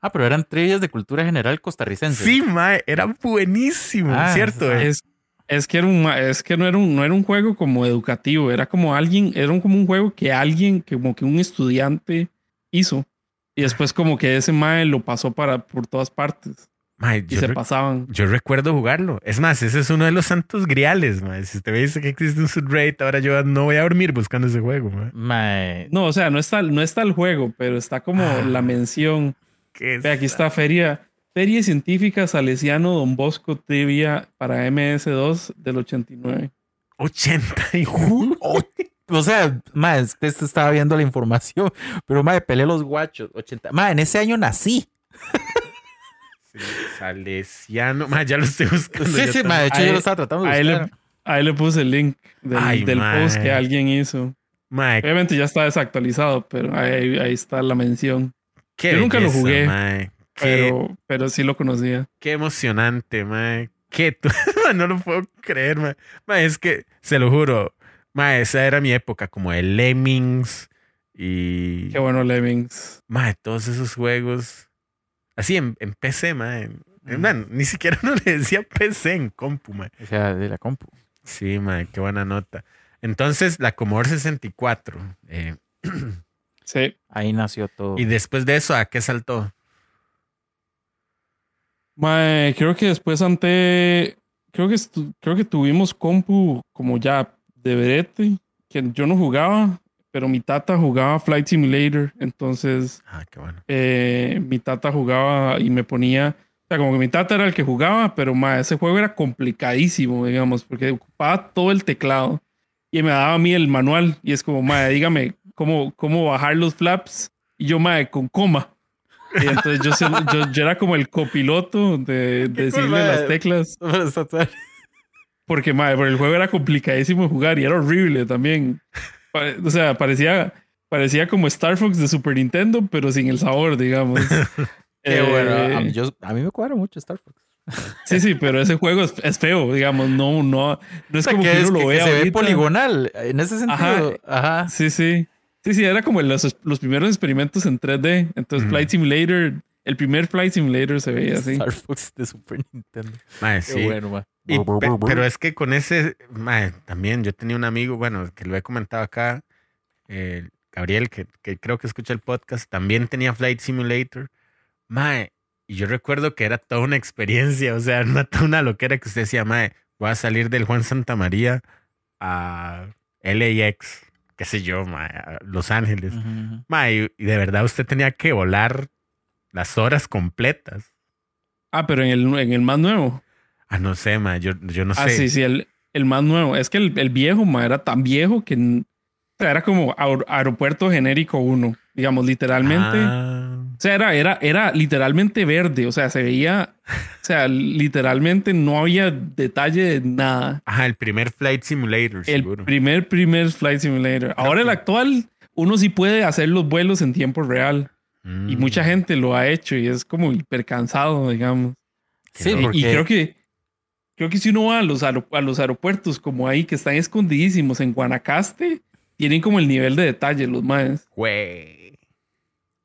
Ah, pero eran trivias de cultura general costarricense. Sí, mae, era buenísimo, Ah, ¿cierto? eh? Es, es que era un, es que no era un, no era un juego como educativo, era como alguien, era un- como un juego que alguien, como que un estudiante hizo. Y después como que ese mae lo pasó para por todas partes Mae, y se pasaban. yo recuerdo jugarlo. Es más, ese es uno de los santos griales, mae. Si usted me dice que existe un subrate, ahora yo no voy a dormir buscando ese juego, mae. Mae, No, o sea, no está, no está el juego, pero está como Ah. la mención. ¿Qué Ve, aquí está Feria, Feria Científica Salesiano Don Bosco Trivia para MS2 del 89. 80 y O sea, que este estaba viendo la información, pero mae, peleé los guachos. 80. Mae, en ese año nací. Salesiano. Mae, ya lo estoy buscando. Sí, sí, mae, de hecho Ahí- yo lo estaba tratando de Ahí buscar. le, ahí le puse el link del, Ay, del post que alguien hizo. Mae, Obviamente ya está desactualizado, pero ahí, ahí está la mención. qué yo nunca lo jugué, mae. Qué, Pero, pero sí lo conocía. qué emocionante, mae. Qué no lo puedo creer, mae. Mae, es que, se lo juro, mae, esa era mi época, como de Lemmings y... Qué bueno, Lemmings. Mae, todos esos juegos. Así en, en PC, mae. Ujú. Man, ni siquiera no le decía PC en compu, mae. O sea, de la compu. Sí, mae, qué buena nota. Entonces, la Commodore 64. eh, Sí. Ahí nació todo. y después de eso, ¿a qué saltó? Mae, creo que después ante. Creo que, creo que tuvimos compu como ya de verete, que yo no jugaba, pero mi tata jugaba Flight Simulator. Entonces, Ah, qué bueno. eh, mi tata jugaba y me ponía. O sea, como que mi tata era el que jugaba, pero mae, ese juego era complicadísimo, digamos, porque ocupaba todo el teclado y me daba a mí el manual. Y es como, mae, dígame cómo, cómo bajar los flaps. Y yo, mae, con coma. Y entonces yo, se- yo, yo era como el copiloto de, decirle cool, las teclas. Porque, mae, pero el juego era complicadísimo jugar y era horrible también. O sea, parecía, parecía como Star Fox de Super Nintendo, pero sin el sabor, digamos. Qué Eh, bueno. A mí, yo- a mí me cuadra mucho Star Fox. Sí, sí, pero ese juego es, es feo, digamos. No, no, no es O sea, como que, que es uno que- lo que vea se ve poligonal. En ese sentido. Ajá. Ajá. Sí, sí. Sí, sí, era como los, los primeros experimentos en 3D. Entonces, Ujú. Flight Simulator el primer Flight Simulator se veía así. Star Fox de Super Nintendo. Mae, Qué sí. bueno, ma. Y pe- pero es que con ese, mae, también yo tenía un amigo, bueno, que lo he comentado acá, eh, Gabriel, que, que creo que escucha el podcast, también tenía Flight Simulator. Mae, y yo recuerdo que era toda una experiencia, o sea, no toda una loquera que usted decía, mae, voy a salir del Juan Santa María a LAX, qué sé yo, mae, a Los Ángeles. Mae, y, y de verdad usted tenía que volar las horas completas. Ah, pero en el, en el más nuevo. Ah, no sé, mae, yo, yo no sé. Ah, sí, sí, el, el más nuevo. Es que el, el viejo ma, era tan viejo que era como aer- aeropuerto genérico 1, digamos, literalmente. Ah. O sea, era, era, era literalmente verde. O sea, se veía, o sea, literalmente no había detalle de nada. Ajá, el primer Flight Simulator, El seguro. primer, primer Flight Simulator. Ahora el actual, uno sí puede hacer los vuelos en tiempo real. Y Mm. mucha gente lo ha hecho y es como hiper cansado, digamos. Sí, Y- Y- porque Y creo que creo que si uno va a los, a los aeropuertos como ahí que están escondidísimos en Guanacaste, tienen como el nivel de detalle los más. Güey.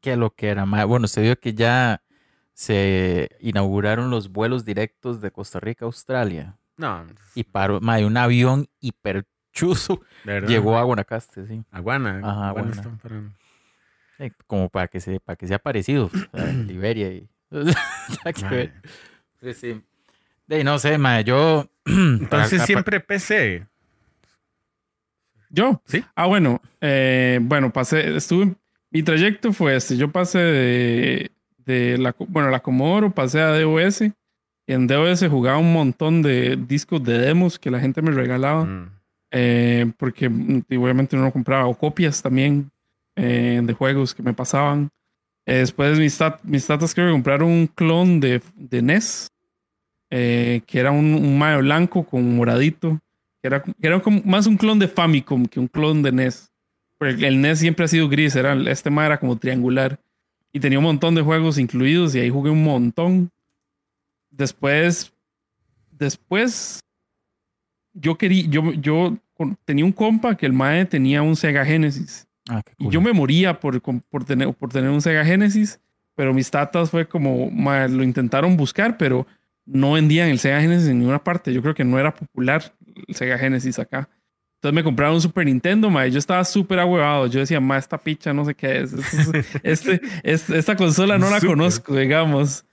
qué lo que era, ma. Bueno, se vio que ya se inauguraron los vuelos directos de Costa Rica a Australia. No, Y paró, ma, y un avión hiperchuzo llegó a Guanacaste, sí. a Guana. Ajá, Guana Guana. Eh, Como para que, se, para que sea parecido. o sea, Liberia y. Sí, sí. De no sé, ma, yo. Entonces para- siempre PC. Yo. Sí. Ah, bueno. eh, bueno, pasé, estuve, mi trayecto fue este. Yo pasé de, de la, bueno, la Comodoro, pasé a DOS. Y en DOS jugaba un montón de discos de demos que la gente me regalaba. Mm. eh, porque mm, y obviamente uno compraba o copias también eh, de juegos que me pasaban. Eh, después mis, tat- mis tatas creo que compraron un clon de, de NES, eh, que era un, un mayo blanco con moradito, que era, que era como más un clon de Famicom que un clon de NES. Porque el NES siempre ha sido gris, era, este ma era como triangular. Y tenía un montón de juegos incluidos y ahí jugué un montón. Después, después yo quería, yo, yo tenía un compa que el mae tenía un Sega Genesis. Ah, qué Y cool. yo me moría por, por, tener, por tener un Sega Genesis, pero mis tatas fue como, mae, lo intentaron buscar, pero no vendían el Sega Genesis en ninguna parte. Yo creo que no era popular el Sega Genesis acá. Entonces me compraron un Super Nintendo, mae. Yo estaba súper ahuevado. Yo decía, ma, esta picha no sé qué es. Este, es- esta consola no la conozco, digamos.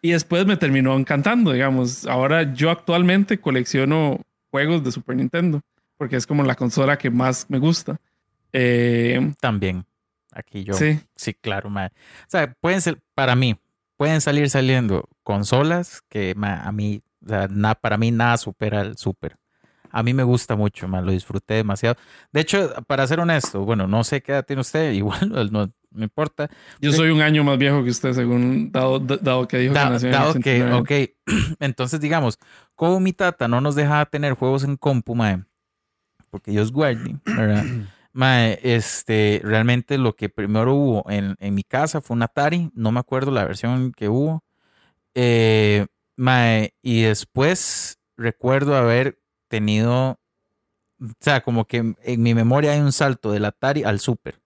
Y después me terminó encantando, digamos. Ahora yo actualmente colecciono juegos de Super Nintendo, porque es como la consola que más me gusta. Eh, También. Aquí yo. Sí, sí, claro, ma. O sea, pueden ser, para mí, pueden salir saliendo consolas que ma, a mí, o sea, na- para mí nada supera el Super. A mí me gusta mucho, ma, lo disfruté demasiado. De hecho, para ser honesto, bueno, no sé qué edad tiene usted, igual no, no importa. yo soy un año más viejo que usted, según dado, dado que dijo Da- que nació en dado que, 89. ok, entonces digamos, como mi tata no nos dejaba tener juegos en compu, mae, porque Dios guarde, ¿verdad? Mae, este, realmente lo que primero hubo en, en mi casa fue un Atari, no me acuerdo la versión que hubo. Eh, mae, y después recuerdo haber tenido, o sea, como que en mi memoria hay un salto del Atari al Super.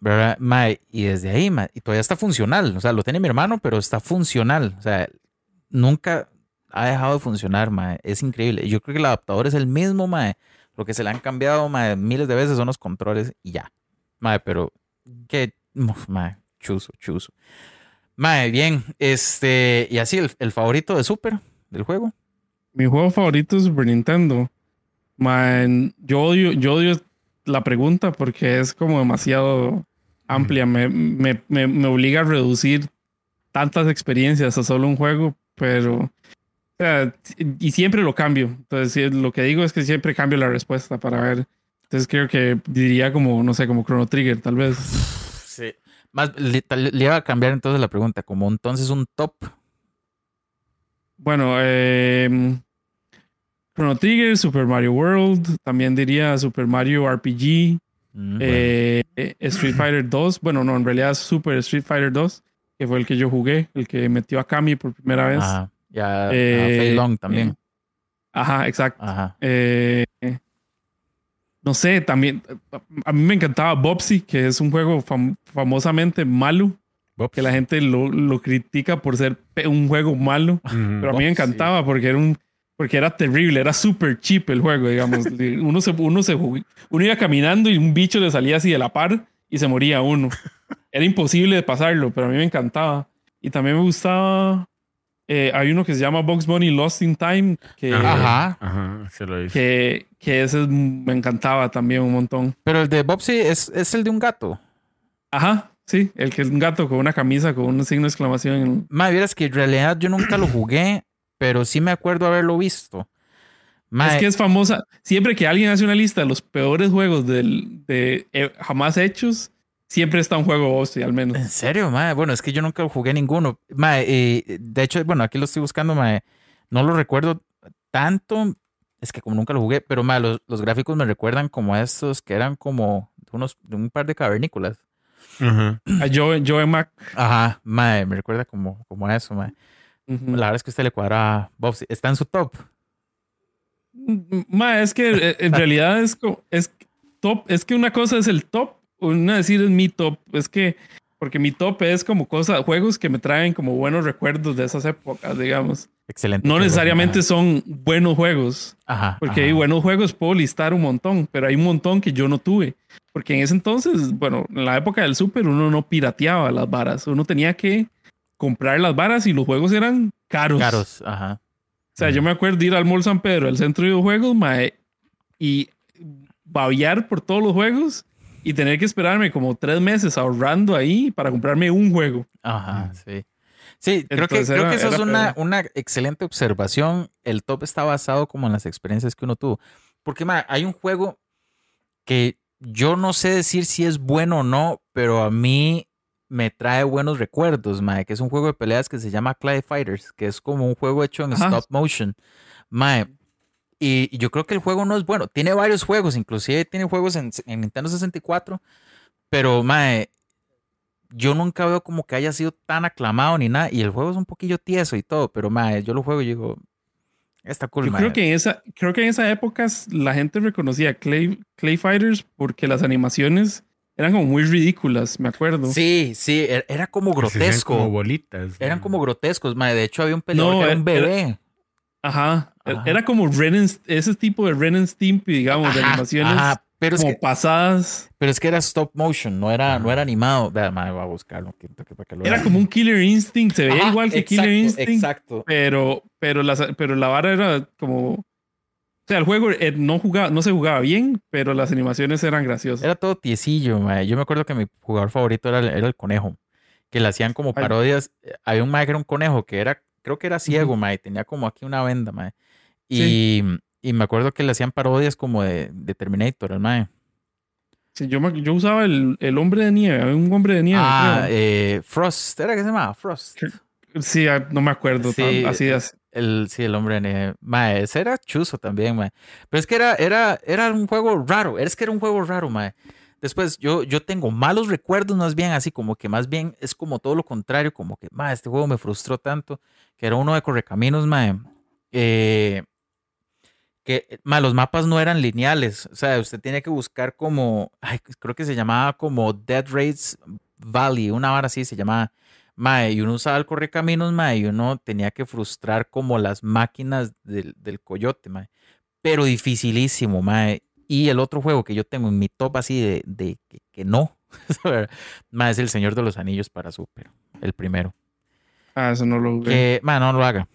¿verdad? Mae, y desde ahí, mae, y todavía está funcional. O sea, lo tiene mi hermano, pero está funcional. O sea, nunca ha dejado de funcionar, mae. Es increíble. Yo creo que el adaptador es el mismo, mae. Lo que se le han cambiado, miles de veces son los controles y ya. Mae, pero qué, mae, chuzo, chuzo. Mae, bien, este, y así el, el favorito de Super del juego. Mi juego favorito es Super Nintendo. Man, yo odio, yo odio la pregunta porque es como demasiado amplia. Me, me, me, me obliga a reducir tantas experiencias a solo un juego, pero sea, y siempre lo cambio. Entonces, lo que digo es que siempre cambio la respuesta para ver. Entonces, creo que diría como, no sé, como Chrono Trigger, tal vez. Sí. Más, le, le iba a cambiar entonces la pregunta, como entonces un top. Bueno, eh, Chrono Trigger, Super Mario World, también diría Super Mario RPG. Mm, Eh, eh, Street Fighter 2, bueno, no, en realidad Super Street Fighter 2, que fue el que yo jugué, el que metió a Kami por primera vez. Ajá. Ya, a Eh, Fei Long también. eh, Ajá, exacto. Ajá. Eh, no sé, también a- a mí me encantaba Bobsy, que es un juego fam- famosamente malo, Bobs. que la gente lo, lo critica por ser un juego malo. Ujú. Pero a mí me encantaba porque era un porque era terrible, era súper cheap el juego, digamos. Uno se, uno se uno iba caminando y un bicho le salía así de la par y se moría uno. Era imposible de pasarlo, pero a mí me encantaba. Y también me gustaba. Eh, hay uno que se llama Box Bunny Lost in Time, que, Ajá. Ajá, se lo hizo. que, que ese es- me encantaba también un montón. Pero el de Bobsy es, es el de un gato. Ajá, sí, el que es un gato con una camisa con un signo de exclamación. Mae, vieras que en realidad yo nunca lo jugué, pero sí me acuerdo haberlo visto. Mae, Es que es famosa. Siempre que alguien hace una lista de los peores juegos del, de eh, jamás hechos, siempre está un juego Bossy, al menos. ¿En serio, mae? Bueno, es que yo nunca jugué ninguno. Mae, eh, de hecho, bueno, aquí lo estoy buscando, mae. No lo recuerdo tanto. Es que como nunca lo jugué, pero mae, los, los gráficos me recuerdan como a estos que eran como de unos, de un par de cavernícolas. Ajá. A Joe, Joe Mac. Ajá, mae, me recuerda como, como a eso, mae. La verdad es que usted le cuadra a Bobsy. Está en su top. Ma, es que eh, en realidad es, es top. Es que una cosa es el top, una decir es mi top. Es que, porque mi top es como cosas, juegos que me traen como buenos recuerdos de esas épocas, digamos. Excelente. No necesariamente son buenos juegos. Ajá, Porque ajá. hay buenos juegos, puedo listar un montón, pero hay un montón que yo no tuve. Porque en ese entonces, bueno, en la época del Super, uno no pirateaba las varas. Uno tenía que comprar las varas y los juegos eran caros. Caros, ajá. O sea, yo me acuerdo de ir al Mall San Pedro, al centro de videojuegos, mae, y babear por todos los juegos y tener que esperarme como tres meses ahorrando ahí para comprarme un juego. Ajá, sí. Sí, creo que, Entonces creo era- que eso es una, una excelente observación. El top está basado como en las experiencias que uno tuvo. Porque ma, hay un juego que yo no sé decir si es bueno o no, pero a mí me trae buenos recuerdos, ma, que es un juego de peleas que se llama Clay Fighters, que es como un juego hecho en Ajá. stop motion. Ma, y, y yo creo que el juego no es bueno. Tiene varios juegos, inclusive tiene juegos en, en Nintendo 64, pero mae, yo nunca veo como que haya sido tan aclamado ni nada. Y el juego es un poquillo tieso y todo, pero mae, yo lo juego y digo, está cool, Yo mae. creo que en esa, creo que en esa época la gente reconocía Clay, Clay Fighters porque las animaciones eran como muy ridículas, me acuerdo. Sí, sí, era, era como grotesco. Como bolitas. Eran como grotescos, mae. De hecho, había un peleador No, que era un era- bebé. Ajá. Ajá. Era como Ren and- ese tipo de Ren and Stimpy, digamos, de animaciones ajá, pero es como que pasadas. Pero es que era stop motion, no era, no era animado. Vea, madre, voy a buscarlo. que- que- para que lo Era como un Killer Instinct, se veía Ajá, igual que exacto, Killer Instinct, Exacto. pero, pero, la, pero la vara era como. O sea, el juego eh, no, jugaba, no se jugaba bien, pero las animaciones eran graciosas. Era todo tiesillo, mae. Yo me acuerdo que mi jugador favorito era, el- era el conejo. Que le hacían como Ay. parodias. Eh, Había un mae que era un conejo que era, creo que era ciego, mae. Tenía como aquí una venda, mae. Y, y me acuerdo que le hacían parodias como de, de Terminator, el mae. Sí, yo, me- yo usaba el, el hombre de nieve, un hombre de nieve. Ah, eh, Frost, ¿era que se llamaba? Frost. Sí, ah, no me acuerdo. Sí, tan- así es. El, sí, el hombre de nieve. Mae, ese era chuzo también, mae. Pero es que era, era, era un juego raro. Es que era un juego raro, mae. Después, yo, yo tengo malos recuerdos, más bien, así como que más bien es como todo lo contrario, como que, mae, este juego me frustró tanto, que era uno de Correcaminos, mae. Eh, que, mae, los mapas no eran lineales. O sea, usted tiene que buscar como, ay, creo que se llamaba como Dead Race Valley, una hora así se llamaba. Mae, y uno usaba el correcaminos, mae, y uno tenía que frustrar como las máquinas del, del coyote, mae. Pero dificilísimo, mae. Y el otro juego que yo tengo en mi top así de, de que, que no, mae, es el Señor de los Anillos para Super, el primero. Ah, eso no lo jugué. Que, mae, no lo haga.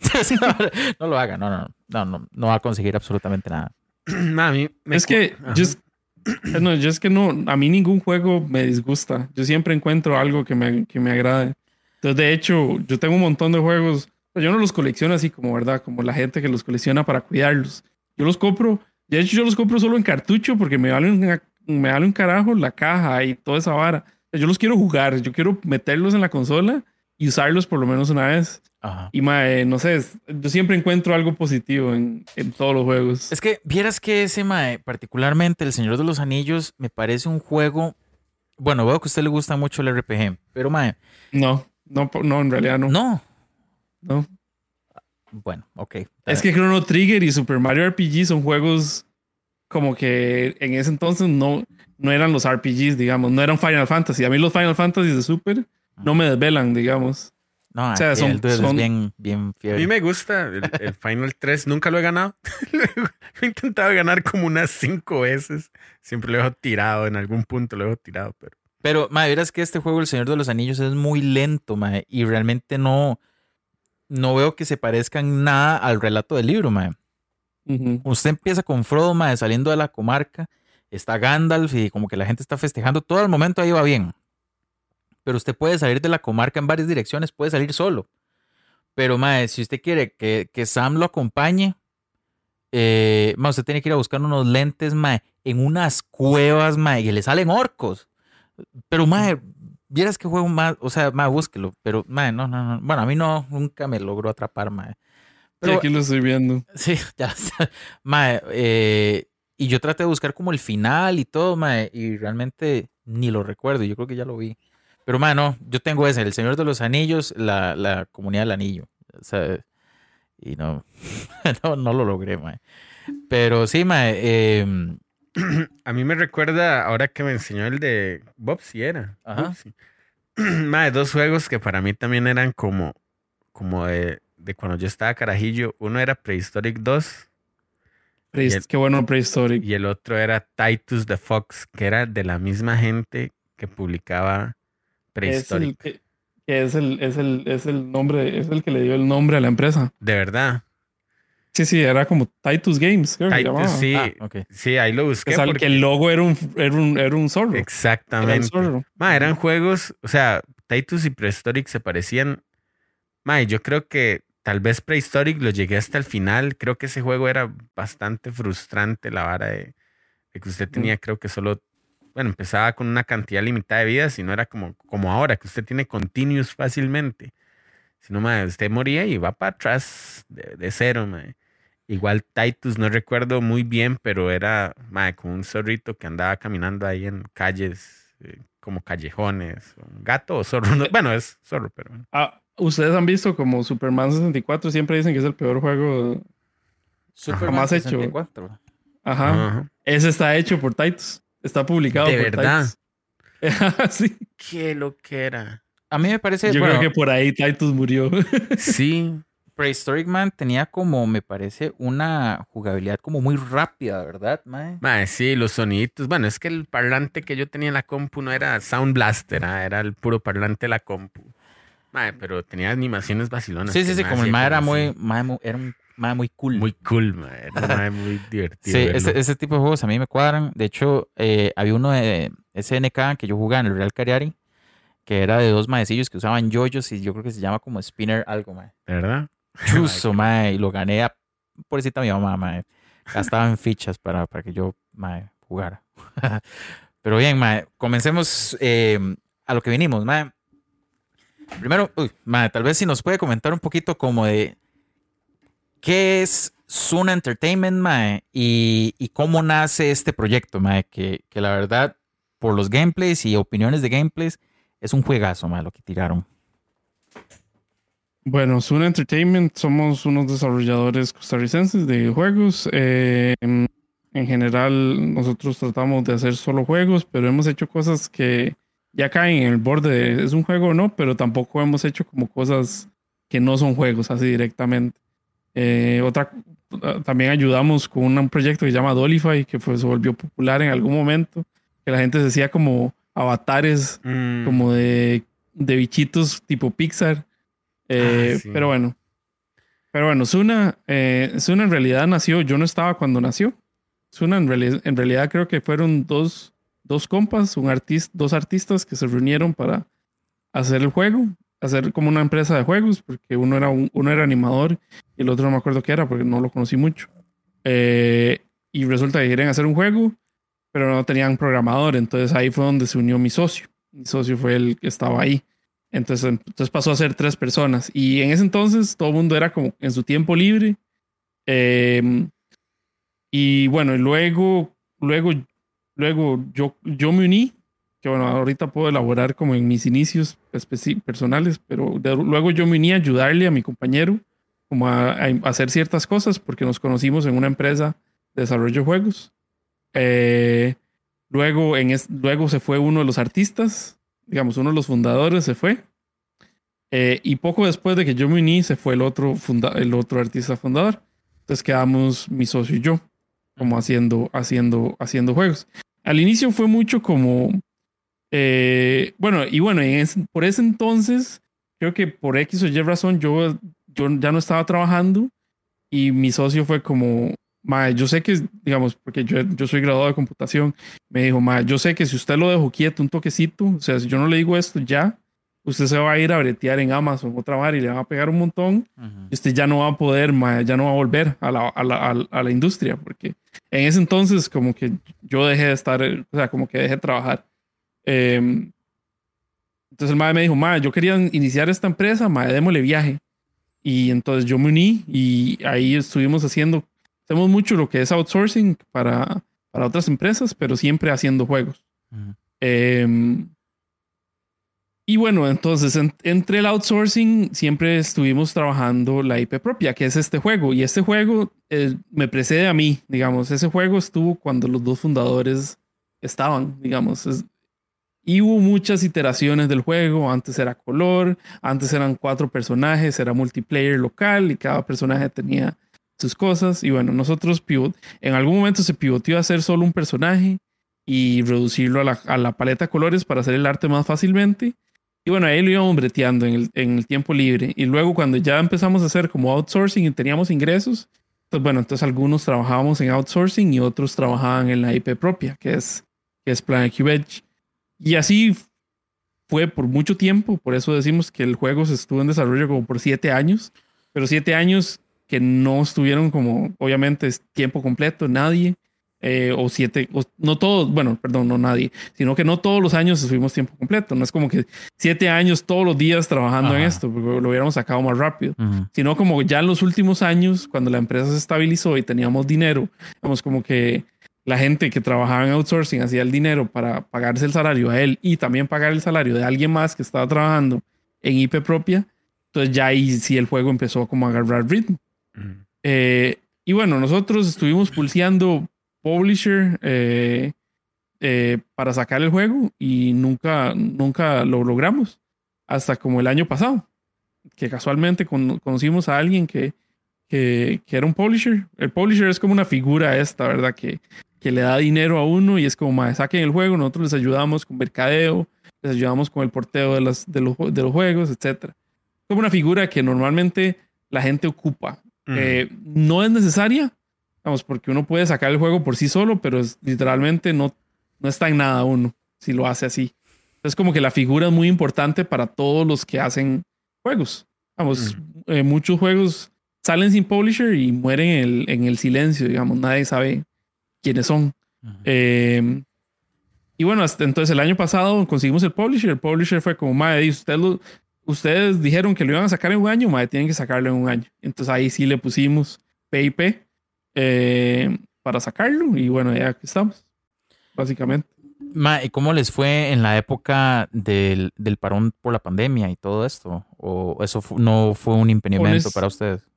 no lo haga, no, no, no, no, no va a conseguir absolutamente nada. A mí me es que Ajá. yo es, no, yo es que no, a mí ningún juego me disgusta. Yo siempre encuentro algo que me, que me agrade. Entonces, de hecho, yo tengo un montón de juegos. Yo no los colecciono así como, ¿verdad? Como la gente que los colecciona para cuidarlos. Yo los compro. De hecho, yo los compro solo en cartucho porque me vale un, me vale un carajo la caja y toda esa vara. Yo los quiero jugar. Yo quiero meterlos en la consola y usarlos por lo menos una vez. Ajá. Y mae, no sé, yo siempre encuentro algo positivo en, en todos los juegos. Es que vieras que ese, mae, particularmente El Señor de los Anillos, me parece un juego. Bueno, veo que a usted le gusta mucho el RPG, pero mae, No, no, no, en realidad no. no. no. Bueno, ok. Es que Chrono Trigger y Super Mario RPG son juegos como que en ese entonces no, no eran los RPGs, digamos, no eran Final Fantasy. A mí los Final Fantasy de Super no me desvelan, digamos. No, O sea, aquí son- el es bien, bien A mí me gusta el, el Final 3. Nunca lo he ganado. lo he intentado ganar como unas cinco veces. Siempre lo dejo tirado. En algún punto lo dejo tirado. Pero Pero, madre, verás que este juego, El Señor de los Anillos, es muy lento, madre, y realmente no, no veo que se parezcan nada al relato del libro, madre. Usted empieza con Frodo, madre, saliendo de la comarca, está Gandalf y como que la gente está festejando, todo el momento ahí va bien. Pero usted puede salir de la comarca en varias direcciones, puede salir solo. Pero, madre, si usted quiere que, que Sam lo acompañe, eh, mae, usted tiene que ir a buscar unos lentes, madre, en unas cuevas, madre, y le salen orcos. Pero, madre, vieras que juego más, o sea, madre, búsquelo. Pero, madre, no, no, no. Bueno, a mí no, nunca me logró atrapar, madre. Sí, aquí lo estoy viendo. Sí, ya está. Mae, eh, y yo traté de buscar como el final y todo, mae, y realmente ni lo recuerdo. Yo creo que ya lo vi. Pero, mae, no, yo tengo ese, El Señor de los Anillos, la, la Comunidad del Anillo. O sea, y no, no, no lo logré, mae. Pero sí, mae, eh, a mí me recuerda, ahora que me enseñó el de Bob, si era. Ajá. Mae, dos juegos que para mí también eran como, como de, de cuando yo estaba carajillo. Uno era Prehistoric 2 Prehist- Y el- Qué bueno Prehistoric. y el otro era Titus the Fox, que era de la misma gente que publicaba Es el, Prehistoric. que, que es, el, es, el, es el nombre, es el que le dio el nombre a la empresa. De verdad. Sí, sí, era como Titus Games, creo que Titus, sí, ah, sí, ahí lo busqué. O sea, porque- que el logo era un, era un, era un zorro. Era un Exactamente. zorro. Ma, eran juegos, o sea, Titus y Prehistoric se parecían. Ma, yo creo que tal vez Prehistoric lo llegué hasta el final. Creo que ese juego era bastante frustrante, la vara de, de que usted tenía, creo que solo, bueno, empezaba con una cantidad limitada de vidas y no era como, como ahora, que usted tiene continuous fácilmente. Sino, ma, usted moría y va para atrás de, de cero, ma. Igual Titus, no recuerdo muy bien, pero era ma, como un zorrito que andaba caminando ahí en calles, eh, como callejones. Un gato o zorro. no- bueno, es zorro, pero bueno. Ah, Ustedes han visto como Superman 64, siempre dicen que es el peor juego. Superman Jamás hecho. 64. Ajá. Ajá. Ese está hecho por Titus. Está publicado ¿De por verdad? Sí. ¿Qué lo que era? A mí me parece, Yo bueno, creo que por ahí Titus murió. Sí. Prehistoric Man tenía como, me parece, una jugabilidad como muy rápida, ¿verdad, mae? Ma, sí, los soniditos. Bueno, es que el parlante que yo tenía en la compu no era Sound Blaster, ah, era el puro parlante de la compu. Ma, pero tenía animaciones vacilonas. Sí, sí, sí, como el mae era muy, mae era un mae muy cool. Muy cool, ma. Era un mae muy divertido. Sí, ese, ese tipo de juegos a mí me cuadran. De hecho, eh, había uno de SNK que yo jugaba en el Real Cariari, que era de dos maecillos que usaban yoyos y yo creo que se llama como Spinner algo, mae. ¿De verdad? Chuzo, mae, y lo gané a pobrecita mi mamá, mae. Gastaban fichas para, para que yo, mae, jugara. Pero bien, mae, comencemos eh, a lo que vinimos, mae. Primero, uy, mae, tal vez si nos puede comentar un poquito como de qué es Suna Entertainment, mae, y, y cómo nace este proyecto, mae, que, que la verdad, por los gameplays y opiniones de gameplays, es un juegazo, mae, lo que tiraron. Bueno, Sun Entertainment somos unos desarrolladores costarricenses de juegos. Eh, en en general, nosotros tratamos de hacer solo juegos, pero hemos hecho cosas que ya caen en el borde de es un juego o no, pero tampoco hemos hecho como cosas que no son juegos así directamente. Eh, otra, también ayudamos con un proyecto que se llama Dolify, que fue, se volvió popular en algún momento, que la gente se hacía como avatares Mm, como de, de bichitos tipo Pixar. Eh, Ah, sí. Pero bueno. Pero bueno, Suna, eh, Suna en realidad nació, yo no estaba cuando nació. Suna en, reali- en realidad creo que fueron dos, dos compas, un artista, dos artistas que se reunieron para hacer el juego, hacer como una empresa de juegos, porque uno era, un- uno era animador y el otro no me acuerdo qué era, porque no lo conocí mucho. Eh, y resulta que querían hacer un juego, pero no tenían programador, entonces ahí fue donde se unió mi socio. Mi socio fue el que estaba ahí. Entonces, entonces pasó a ser tres personas. Y en ese entonces todo el mundo era como en su tiempo libre. Eh, y bueno, y luego, luego, luego yo, yo me uní, que bueno, ahorita puedo elaborar como en mis inicios personales, pero de- luego yo me uní a ayudarle a mi compañero como a, a hacer ciertas cosas porque nos conocimos en una empresa de desarrollo de juegos. Eh, luego, en es- luego se fue uno de los artistas, digamos, uno de los fundadores se fue Eh, y poco después de que yo me uní, se fue el otro, funda el otro artista fundador. Entonces quedamos mi socio y yo, como haciendo, haciendo, haciendo juegos. Al inicio fue mucho como, eh, bueno, y bueno, por ese entonces, creo que por X o Y razón, yo, yo ya no estaba trabajando y mi socio fue como, yo sé que, digamos, porque yo, yo soy graduado de computación, me dijo, yo sé que si usted lo dejó quieto un toquecito, o sea, si yo no le digo esto ya, usted se va a ir a bretear en Amazon otra vez y le va a pegar un montón y usted ya no va a poder, ya no va a volver a la, a, la, a la, industria, porque en ese entonces como que yo dejé de estar, o sea, como que dejé de trabajar. Em, entonces el madre me dijo, madre, yo quería iniciar esta empresa, madre, démosle viaje. Y entonces yo me uní y ahí estuvimos haciendo, hacemos mucho lo que es outsourcing para, para otras empresas, pero siempre haciendo juegos. Y bueno, entonces entre el outsourcing siempre estuvimos trabajando la IP propia, que es este juego. Y este juego eh, me precede a mí, digamos. Ese juego estuvo cuando los dos fundadores estaban, digamos. Y hubo muchas iteraciones del juego. Antes era color, antes eran cuatro personajes, era multiplayer local y cada personaje tenía sus cosas. Y bueno, nosotros pivot, en algún momento se pivoteó a hacer solo un personaje y reducirlo a la, a la paleta de colores para hacer el arte más fácilmente. Y bueno, ahí lo íbamos breteando en el, en el tiempo libre. Y luego cuando ya empezamos a hacer como outsourcing y teníamos ingresos, pues bueno, entonces algunos trabajábamos en outsourcing y otros trabajaban en la IP propia, que es, que es Planet Edge. Y así fue por mucho tiempo, por eso decimos que el juego se estuvo en desarrollo como por siete años, pero siete años que no estuvieron como, obviamente, es tiempo completo, nadie. Eh, o siete, no todos, bueno, perdón, no nadie, sino que no todos los años estuvimos tiempo completo. No es como que siete años todos los días trabajando en esto, porque lo hubiéramos sacado más rápido, sino como ya en los últimos años, cuando la empresa se estabilizó y teníamos dinero, vamos como que la gente que trabajaba en outsourcing hacía el dinero para pagarse el salario a él y también pagar el salario de alguien más que estaba trabajando en IP propia. Entonces ya ahí sí el juego empezó como a agarrar ritmo. Eh, y bueno, nosotros estuvimos pulseando publisher eh, eh, para sacar el juego y nunca, nunca lo logramos hasta como el año pasado, que casualmente conocimos a alguien que, que, era un publisher. El publisher es como una figura esta, ¿verdad? Que, que le da dinero a uno y es como, saquen el juego, nosotros les ayudamos con mercadeo, les ayudamos con el porteo de, las, de, los, de los juegos, etc. Como una figura que normalmente la gente ocupa. Eh, no es necesaria, Vamos, porque uno puede sacar el juego por sí solo, pero es, literalmente no, no está en nada uno si lo hace así. Es como que la figura es muy importante para todos los que hacen juegos. Vamos, eh, muchos juegos salen sin publisher y mueren en el, en el silencio, digamos, nadie sabe quiénes son. Em, y bueno, hasta entonces el año pasado conseguimos el publisher. El publisher fue como, madre, ustedes, ustedes dijeron que lo iban a sacar en un año, madre, tienen que sacarlo en un año. Entonces ahí sí le pusimos PIP eh, para sacarlo. Y bueno, ya aquí estamos, básicamente. Ma, ¿Y cómo les fue en la época del, del, parón por la pandemia y todo esto? ¿O eso no fue un impedimento para ustedes?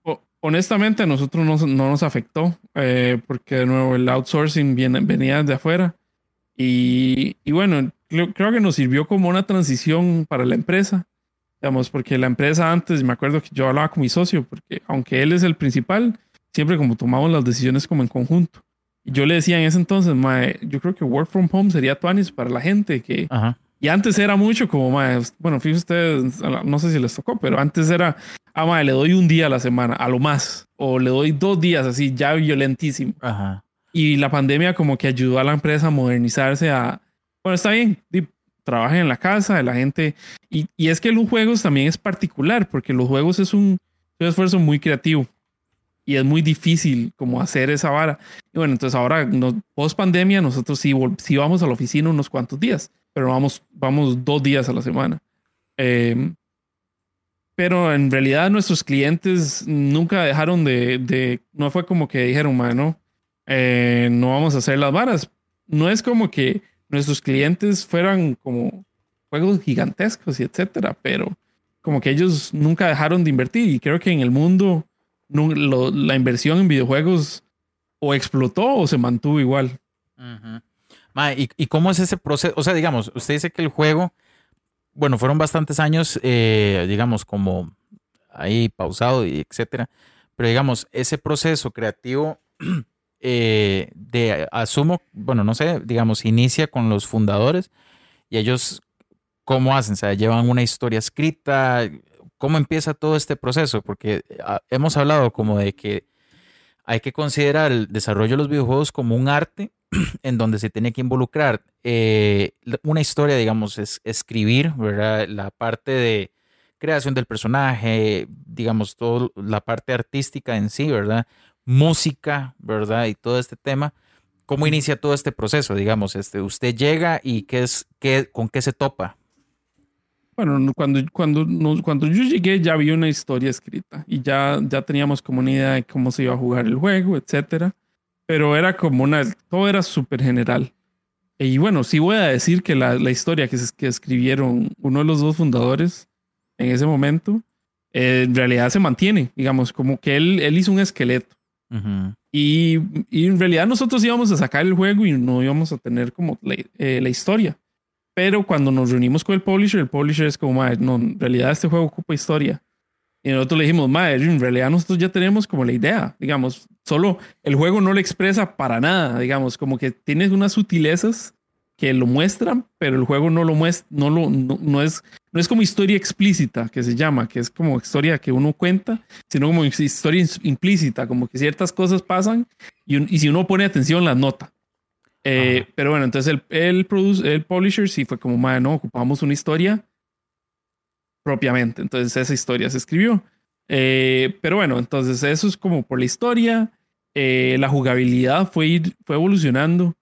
Honestamente, a nosotros no, no nos afectó, eh, porque de nuevo el outsourcing venía de afuera. Y, bueno, creo, que nos sirvió como una transición para la empresa. Digamos, porque la empresa antes, me acuerdo que yo hablaba con mi socio, porque aunque él es el principal, siempre como tomamos las decisiones como en conjunto. Yo le decía en ese entonces, yo creo que work from home sería tuanis para la gente que... Y antes era mucho como, mae, bueno, fíjense ustedes, no sé si les tocó, pero antes era, ah, mae, le doy un día a la semana, a lo más, o le doy dos días así, ya violentísimo. Ajá. Y la pandemia como que ayudó a la empresa a modernizarse a, bueno, está bien, trabajen en la casa, de la gente. Y, y, es que los juegos también es particular, porque los juegos es un, un esfuerzo muy creativo y es muy difícil como hacer esa vara. Y bueno, entonces ahora, post pandemia, nosotros sí, sí, vamos a la oficina unos cuantos días, pero vamos, vamos dos días a la semana. Em, pero en realidad nuestros clientes nunca dejaron de, de no fue como que dijeron, mano, eh, no vamos a hacer las varas. No es como que nuestros clientes fueran como juegos gigantescos y etcétera, pero como que ellos nunca dejaron de invertir y creo que en el mundo la inversión en videojuegos o explotó o se mantuvo igual. ¿Y, cómo es ese proceso? O sea, digamos, usted dice que el juego bueno, fueron bastantes años, eh, digamos, como ahí pausado y etcétera. Pero digamos, ese proceso creativo eh, de, asumo, bueno, no sé, digamos, inicia con los fundadores y ellos, ¿cómo hacen? O sea, llevan una historia escrita. ¿Cómo empieza todo este proceso? Porque ah, hemos hablado como de que hay que considerar el desarrollo de los videojuegos como un arte en donde se tiene que involucrar eh, una historia, digamos, es escribir, ¿verdad? La parte de creación del personaje, digamos, toda la parte artística en sí, ¿verdad? Música, ¿verdad? Y todo este tema. ¿Cómo inicia todo este proceso? Digamos, este, usted llega y qué es, qué, con qué se topa. Bueno, cuando, cuando, cuando yo llegué ya había una historia escrita y ya, ya teníamos como una idea de cómo se iba a jugar el juego, etcétera. Pero era como una, todo era súper general. Y bueno, sí voy a decir que la, la historia que, que escribieron uno de los dos fundadores en ese momento, eh, en realidad se mantiene, digamos, como que él, él hizo un esqueleto. y, y, en realidad nosotros íbamos a sacar el juego y no íbamos a tener como la, eh, la historia. Pero cuando nos reunimos con el publisher, el publisher es como, no, en realidad este juego ocupa historia. Y nosotros le dijimos, madre, en realidad nosotros ya tenemos como la idea, digamos, solo el juego no lo expresa para nada, digamos, como que tiene unas sutilezas que lo muestran, pero el juego no lo muestra, no, lo, no, es, no es como historia explícita, que se llama, que es como historia que uno cuenta, sino como historia implícita, como que ciertas cosas pasan y, y si uno pone atención las nota. Eh, pero bueno, entonces el, el, produce, el publisher sí fue como, madre, no, ocupamos una historia propiamente. Entonces esa historia se escribió. Eh, pero bueno, entonces eso es como por la historia. Eh, la jugabilidad fue, fue evolucionando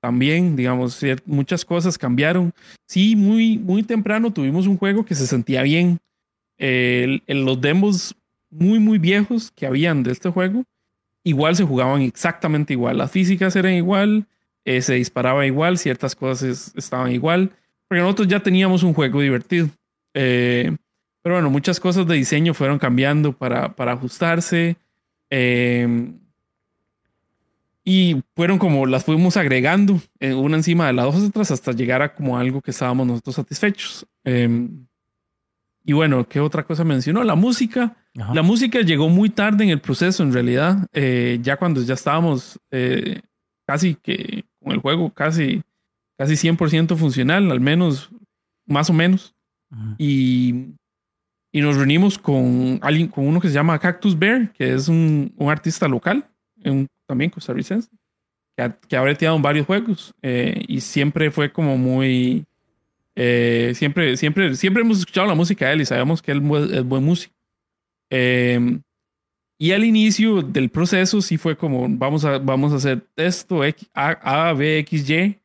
también, digamos, muchas cosas cambiaron. Sí, muy, muy temprano tuvimos un juego que se sentía bien. en los demos muy, muy viejos que habían de este juego, igual se jugaban exactamente igual. Las físicas eran igual, eh, se disparaba igual, ciertas cosas estaban igual, porque nosotros ya teníamos un juego divertido. Eh, pero bueno, muchas cosas de diseño fueron cambiando para, para ajustarse. Eh, y fueron como las fuimos agregando una encima de las otras hasta llegar a como algo que estábamos nosotros satisfechos. y bueno, ¿qué otra cosa mencionó? La música. La música llegó muy tarde en el proceso, en realidad. ya cuando ya estábamos casi que con el juego, casi, casi 100% funcional, al menos, más o menos y, y, nos reunimos con alguien, con uno que se llama Cactus Bear, que es un, un artista local, un, también costarricense, que ha, que ha breteado en varios juegos eh, y siempre fue como muy... Eh, siempre, siempre, siempre hemos escuchado la música de él y sabemos que él es buen músico. Em, y al inicio del proceso sí fue como, vamos a, vamos a hacer esto, A, A, B, X, Y,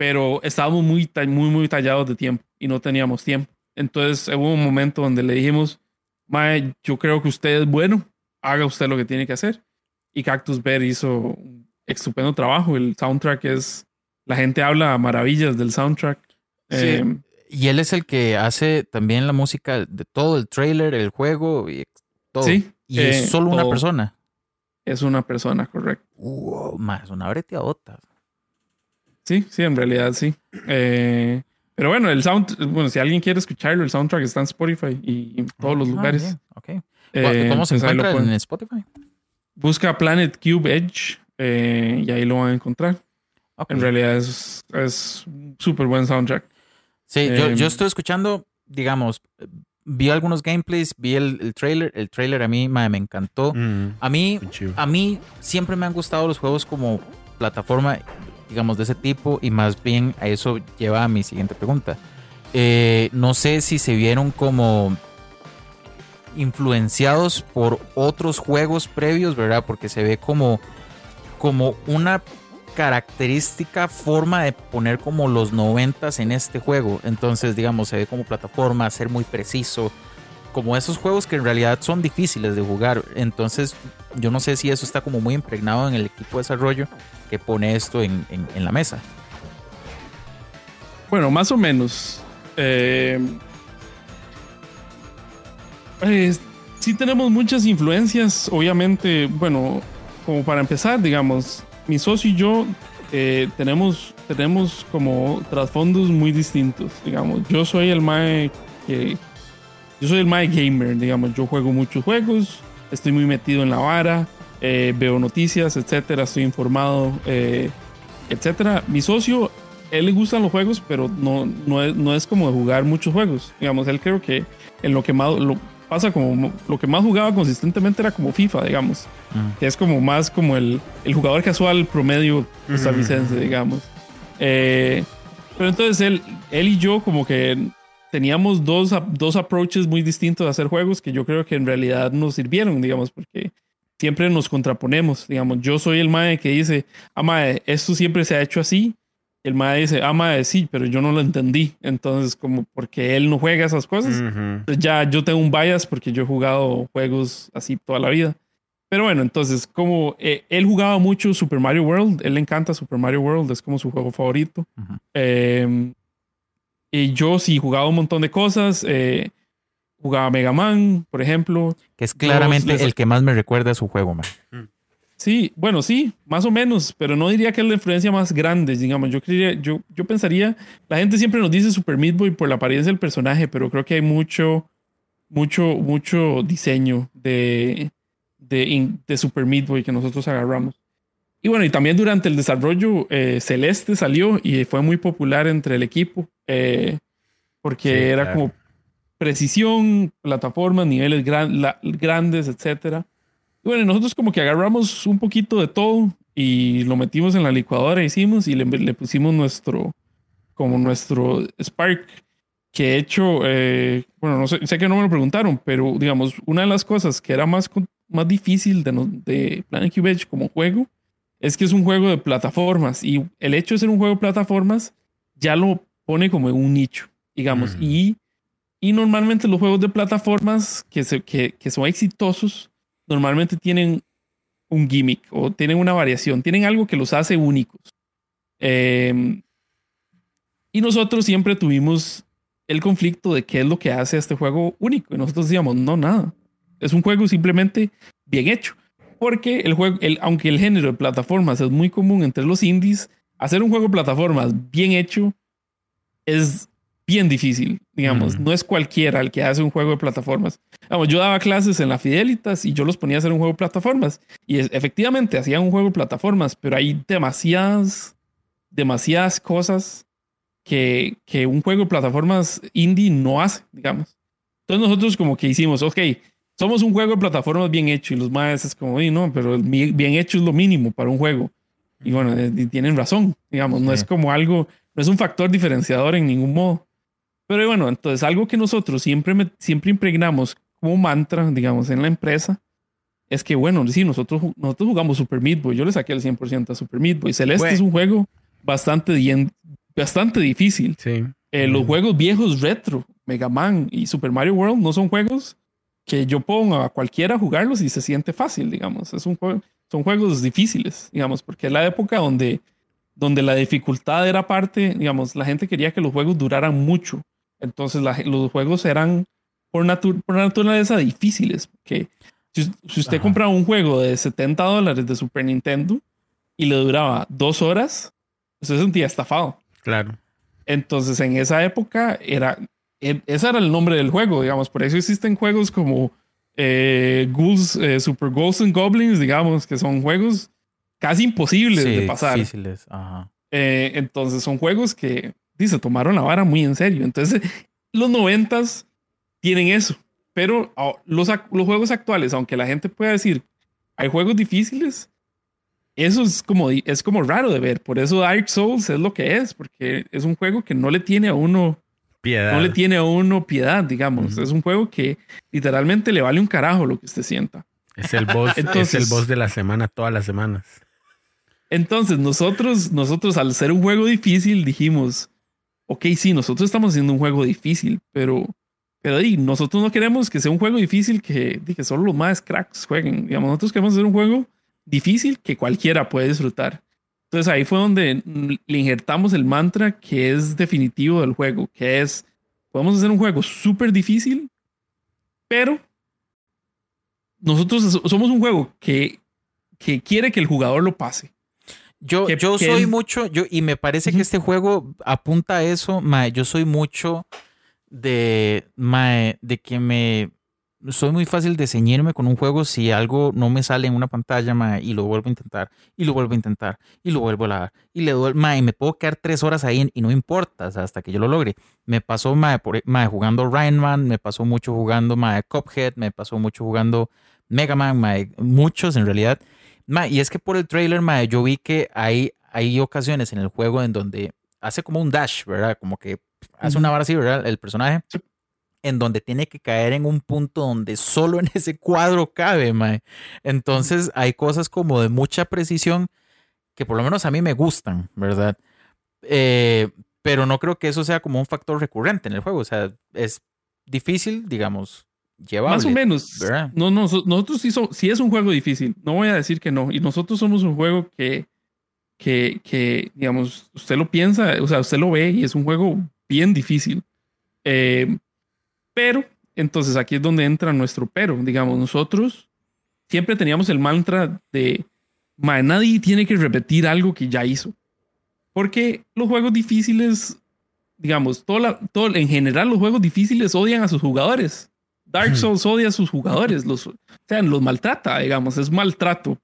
pero estábamos muy, muy, muy tallados de tiempo y no teníamos tiempo. Entonces hubo un momento donde le dijimos, Mae, yo creo que usted es bueno, haga usted lo que tiene que hacer. Y Cactus Bear hizo un estupendo trabajo. El soundtrack es, la gente habla maravillas del soundtrack. Em, y él es el que hace también la música de todo el trailer, el juego y todo. Sí. Y es eh, solo una persona. Es una persona, correcto. Wow, más una breteadota. Sí, sí, en realidad sí. Eh, pero bueno, el sound, bueno, si alguien quiere escucharlo, el soundtrack está en Spotify y en todos los ah, lugares. Eh, ¿Cómo se pues encuentra en Spotify? Busca Planet Cube Edge eh, y ahí lo van a encontrar. En realidad es, es súper buen soundtrack. Sí, yo, yo, estoy escuchando, digamos, vi algunos gameplays, vi el, el trailer. El trailer a mí me encantó. Mm, a mí, a mí siempre me han gustado los juegos como plataforma digamos, de ese tipo y más bien a eso lleva mi siguiente pregunta. Eh, no sé si se vieron como influenciados por otros juegos previos, ¿verdad? Porque se ve como, como una característica forma de poner como los noventas en este juego. Entonces, digamos, se ve como plataforma, ser muy preciso, como esos juegos que en realidad son difíciles de jugar. Entonces, yo no sé si eso está como muy impregnado en el equipo de desarrollo que pone esto en, la mesa. Bueno, más o menos. Eh, pues, sí tenemos muchas influencias, obviamente, bueno, como para empezar, digamos, mi socio y yo eh, tenemos, tenemos como trasfondos muy distintos, digamos. Yo soy el mae que... Yo soy el mae gamer, digamos. Yo juego muchos juegos, estoy muy metido en la vara, eh, veo noticias, etcétera, estoy informado, eh, etcétera. Mi socio, él le gustan los juegos, pero no, no, es, no es como de jugar muchos juegos. Digamos, él creo que en lo que más... Lo, pasa como lo que más jugaba consistentemente era como FIFA, digamos. Que es como más como el, el jugador casual promedio costarricense, digamos. Eh, pero entonces él, él y yo como que teníamos dos, dos approaches muy distintos de hacer juegos que yo creo que en realidad nos sirvieron, digamos, porque siempre nos contraponemos, digamos. Yo soy el mae que dice, ah, mae, esto siempre se ha hecho así el mae dice, ah, mae, sí, pero yo no lo entendí. Entonces, como porque él no juega esas cosas, ya yo tengo un bias porque yo he jugado juegos así toda la vida. Pero bueno, entonces, como eh, él jugaba mucho Super Mario World, él le encanta Super Mario World, es como su juego favorito. Em, y yo sí jugaba un montón de cosas. Eh, jugaba Mega Man, por ejemplo. Que es claramente el que más me recuerda a su juego, man. Sí, bueno, sí, más o menos, pero no diría que es la influencia más grande, digamos. Yo, creería, yo, yo pensaría, la gente siempre nos dice Super Meat Boy por la apariencia del personaje, pero creo que hay mucho, mucho, mucho diseño de, de, de Super Meat Boy que nosotros agarramos. Y bueno, y también durante el desarrollo, eh, Celeste salió y fue muy popular entre el equipo, eh, porque era como precisión, plataformas, niveles grandes, etcétera. Bueno, nosotros como que agarramos un poquito de todo y lo metimos en la licuadora, hicimos y le, pusimos nuestro, como nuestro Spark, que he hecho, eh, bueno, no sé, sé que no me lo preguntaron, pero digamos, una de las cosas que era más, más difícil de, de Planet Cube Edge como juego es que es un juego de plataformas y el hecho de ser un juego de plataformas ya lo pone como en un nicho, digamos, y, y normalmente los juegos de plataformas que, se, que, que son exitosos normalmente tienen un gimmick o tienen una variación, tienen algo que los hace únicos. Em, y nosotros siempre tuvimos el conflicto de qué es lo que hace a este juego único. Y nosotros decíamos, no, nada. Es un juego simplemente bien hecho. Porque el juego, el, aunque el género de plataformas es muy común entre los indies, hacer un juego de plataformas bien hecho es bien difícil, digamos. No es cualquiera el que hace un juego de plataformas. Vamos, yo daba clases en la Fidelitas y yo los ponía a hacer un juego de plataformas. Y efectivamente hacían un juego de plataformas, pero hay demasiadas, demasiadas cosas que, que un juego de plataformas indie no hace, digamos. Entonces nosotros como que hicimos, ok, somos un juego de plataformas bien hecho y los maestros es como, no, pero bien hecho es lo mínimo para un juego. Y bueno, tienen razón, digamos, no es como algo, no es un factor diferenciador en ningún modo. Pero bueno, entonces algo que nosotros siempre, siempre impregnamos como mantra, digamos, en la empresa, es que, bueno, sí, nosotros, nosotros jugamos Super Meat Boy. Yo le saqué el 100% a Super Meat Boy. Celeste es un juego bastante, bastante difícil. Sí. Eh, los juegos viejos retro, Mega Man y Super Mario World, no son juegos que yo pongo a cualquiera a jugarlos y se siente fácil, digamos. Es un juego, son juegos difíciles, digamos, porque es la época donde, donde la dificultad era parte, digamos, la gente quería que los juegos duraran mucho. Entonces los juegos eran por, por naturaleza difíciles. Que si, usted compraba un juego de 70 dólares de Super Nintendo y le duraba dos horas, usted se sentía estafado. Claro. Entonces en esa época era, ese era el nombre del juego, digamos. Por eso existen juegos como eh, Ghouls, eh, Super Ghosts and Goblins, digamos, que son juegos casi imposibles de pasar. Difíciles. Ajá. Eh, entonces son juegos que se tomaron la vara muy en serio. Entonces, los noventas tienen eso. Pero ah, los, los juegos actuales, aunque la gente pueda decir, hay juegos difíciles, eso es como, es como raro de ver. Por eso Dark Souls es lo que es, porque es un juego que no le tiene a uno piedad. No le tiene a uno piedad, digamos. Es un juego que literalmente le vale un carajo lo que usted sienta. Es el boss, es el boss de la semana todas las semanas. Entonces, nosotros, nosotros al ser un juego difícil, dijimos, ok, sí, nosotros estamos haciendo un juego difícil, pero, pero ahí, nosotros no queremos que sea un juego difícil que, que solo los más cracks jueguen. Digamos, nosotros queremos hacer un juego difícil que cualquiera puede disfrutar. Entonces ahí fue donde le injertamos el mantra que es definitivo del juego, que es, podemos hacer un juego súper difícil, pero nosotros somos un juego que, que quiere que el jugador lo pase. Yo, ¿Qué- yo soy es? mucho, yo, y me parece que este juego apunta a eso, mae, yo soy mucho de, mae, de que me, soy muy fácil de ceñirme con un juego si algo no me sale en una pantalla, mae, y lo vuelvo a intentar, y lo vuelvo a intentar, y lo vuelvo a dar, y le doy, mae, y me puedo quedar tres horas ahí y no importa, o sea, hasta que yo lo logre. Me pasó, mae, por, mae, jugando Ryan Man, me pasó mucho jugando, mae, Cuphead, me pasó mucho jugando Mega Man, mae, muchos en realidad. Y es que por el trailer, ma, yo vi que hay, hay ocasiones en el juego en donde hace como un dash, ¿verdad? Como que hace una vara así, ¿verdad? El personaje. En donde tiene que caer en un punto donde solo en ese cuadro cabe, ma. Entonces hay cosas como de mucha precisión que por lo menos a mí me gustan, ¿verdad? Eh, pero no creo que eso sea como un factor recurrente en el juego. O sea, es difícil, digamos, llevable. Más o menos. ¿verdad? No, no, so- nosotros sí, so- sí es un juego difícil. No voy a decir que no. Y nosotros somos un juego que, que, que, digamos, usted lo piensa, o sea, usted lo ve y es un juego bien difícil. Eh, pero, entonces aquí es donde entra nuestro pero. Digamos, nosotros siempre teníamos el mantra de, "Mae, nadie tiene que repetir algo que ya hizo. Porque los juegos difíciles, digamos, todo la- todo, en general los juegos difíciles odian a sus jugadores. Dark Souls odia a sus jugadores, los, o sea, los maltrata, digamos, es maltrato.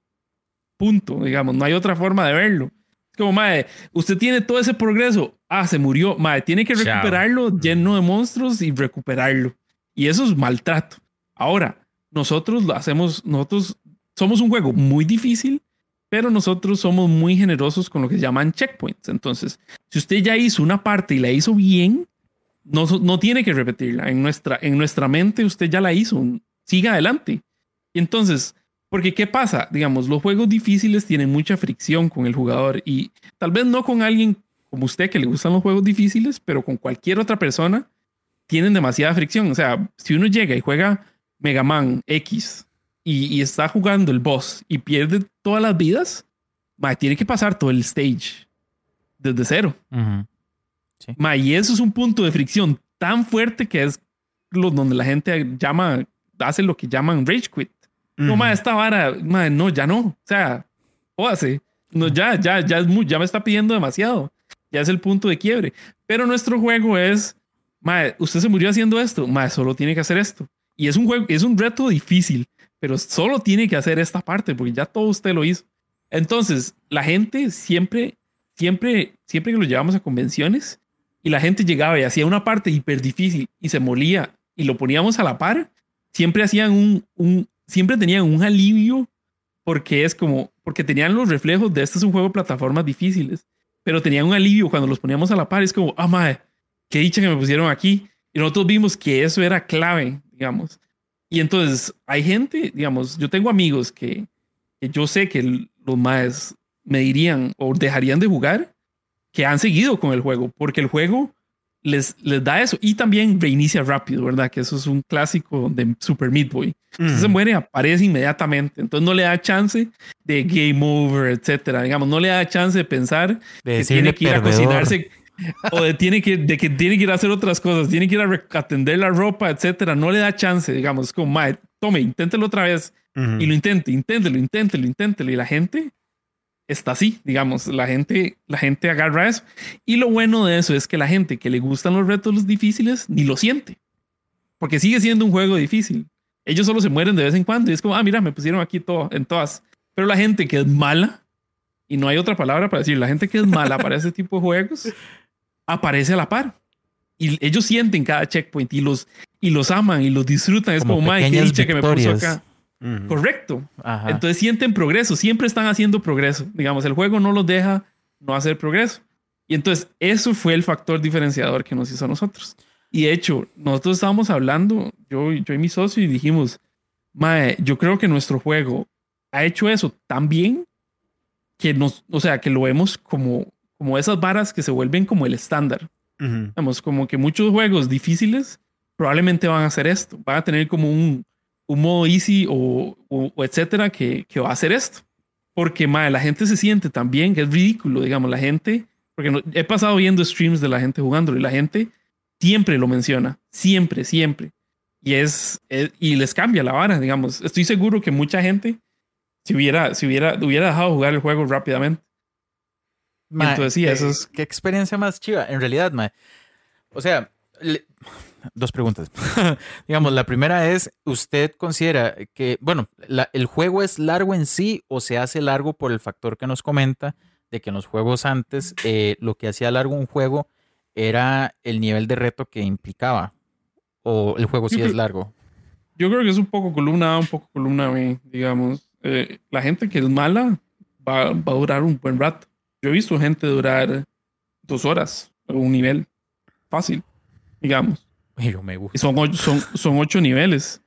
Punto, digamos, no hay otra forma de verlo. Como, mae, usted tiene todo ese progreso. Ah, se murió. Mae, tiene que Chao. recuperarlo lleno de monstruos y recuperarlo. Y eso es maltrato. Ahora, nosotros lo hacemos, nosotros somos un juego muy difícil, pero nosotros somos muy generosos con lo que se llaman checkpoints. Entonces, si usted ya hizo una parte y la hizo bien, no, no tiene que repetirla. En nuestra, en nuestra mente usted ya la hizo. Siga adelante. Y entonces, porque ¿qué pasa? Digamos, los juegos difíciles tienen mucha fricción con el jugador y tal vez no con alguien como usted que le gustan los juegos difíciles, pero con cualquier otra persona tienen demasiada fricción. O sea, si uno llega y juega Mega Man X y, y está jugando el boss y pierde todas las vidas, tiene que pasar todo el stage desde cero. Ma, y eso es un punto de fricción tan fuerte que es lo, donde la gente llama, hace lo que llaman rage quit. No, ma, esta vara, ma, no, ya no. O sea, jódase. No, ya, ya, ya es muy, ya me está pidiendo demasiado. Ya es el punto de quiebre. Pero nuestro juego es, ma, usted se murió haciendo esto, ma, solo tiene que hacer esto. Y es un juego, es un reto difícil, pero solo tiene que hacer esta parte porque ya todo usted lo hizo. Entonces, la gente siempre, siempre, siempre que lo llevamos a convenciones y la gente llegaba y hacía una parte hiper difícil y se molía y lo poníamos a la par, siempre hacían un, un siempre tenían un alivio porque es como, porque tenían los reflejos de este es un juego de plataformas difíciles, pero tenían un alivio cuando los poníamos a la par. Es como, ah, madre, qué dicha que me pusieron aquí. Y nosotros vimos que eso era clave, digamos. Y entonces hay gente, digamos, yo tengo amigos que, yo sé que los más me dirían o dejarían de jugar que han seguido con el juego, porque el juego les, les da eso y también reinicia rápido, ¿verdad? Que eso es un clásico de Super Meat Boy. Si usted se muere, aparece inmediatamente. Entonces no le da chance de game over, etcétera. Digamos, no le da chance de pensar De que tiene que ir a cocinarse o de, tiene que, de que tiene que ir a hacer otras cosas, tiene que ir a atender la ropa, etcétera. No le da chance, digamos, es como, mae, tome, inténtelo otra vez y lo intente, inténtelo, inténtelo, inténtelo. Y la gente está así, digamos, la gente, la gente agarra eso. Y lo bueno de eso es que la gente que le gustan los retos los difíciles ni lo siente, porque sigue siendo un juego difícil. Ellos solo se mueren de vez en cuando y es como, ah, mira, me pusieron aquí todo, en todas. Pero la gente que es mala, y no hay otra palabra para decir, la gente que es mala para ese tipo de juegos, aparece a la par. Y ellos sienten cada checkpoint y los, y los aman y los disfrutan. Es Como como, dicha que me puso victorias. Correcto. Ajá. Entonces sienten progreso, siempre están haciendo progreso. Digamos, el juego no los deja no hacer progreso. Y entonces eso fue el factor diferenciador que nos hizo a nosotros. Y de hecho, nosotros estábamos hablando, yo, yo y mi socio, y dijimos, Mae, yo creo que nuestro juego ha hecho eso tan bien que nos, o sea, que lo vemos como, como esas varas que se vuelven como el estándar. Digamos, como que muchos juegos difíciles probablemente van a hacer esto. Van a tener como un, un modo easy o, o- o etcétera que, que va a hacer esto. Porque mae, la gente se siente también que es ridículo, digamos, la gente. Porque no- he pasado viendo streams de la gente jugándolo y la gente siempre lo menciona. Siempre, siempre. Y es, es- y les cambia la vara, digamos. Estoy seguro que mucha gente si hubiera, si hubiera, hubiera dejado jugar el juego rápidamente. Ma, entonces sí, qué- eso es- Qué experiencia más chiva, en realidad, ma. O sea, le- dos preguntas. Digamos, la primera es, ¿usted considera que, bueno, la- el juego es largo en sí o se hace largo por el factor que nos comenta de que en los juegos antes eh, lo que hacía largo un juego era el nivel de reto que implicaba? ¿O el juego sí Yo es creo- largo? Yo creo que es un poco columna A, un poco columna B, digamos. Eh, la gente que es mala va, va a durar un buen rato. Yo he visto gente durar dos horas a un nivel fácil, digamos. Uy, yo me Y gusta. son, ocho, son, son ocho niveles.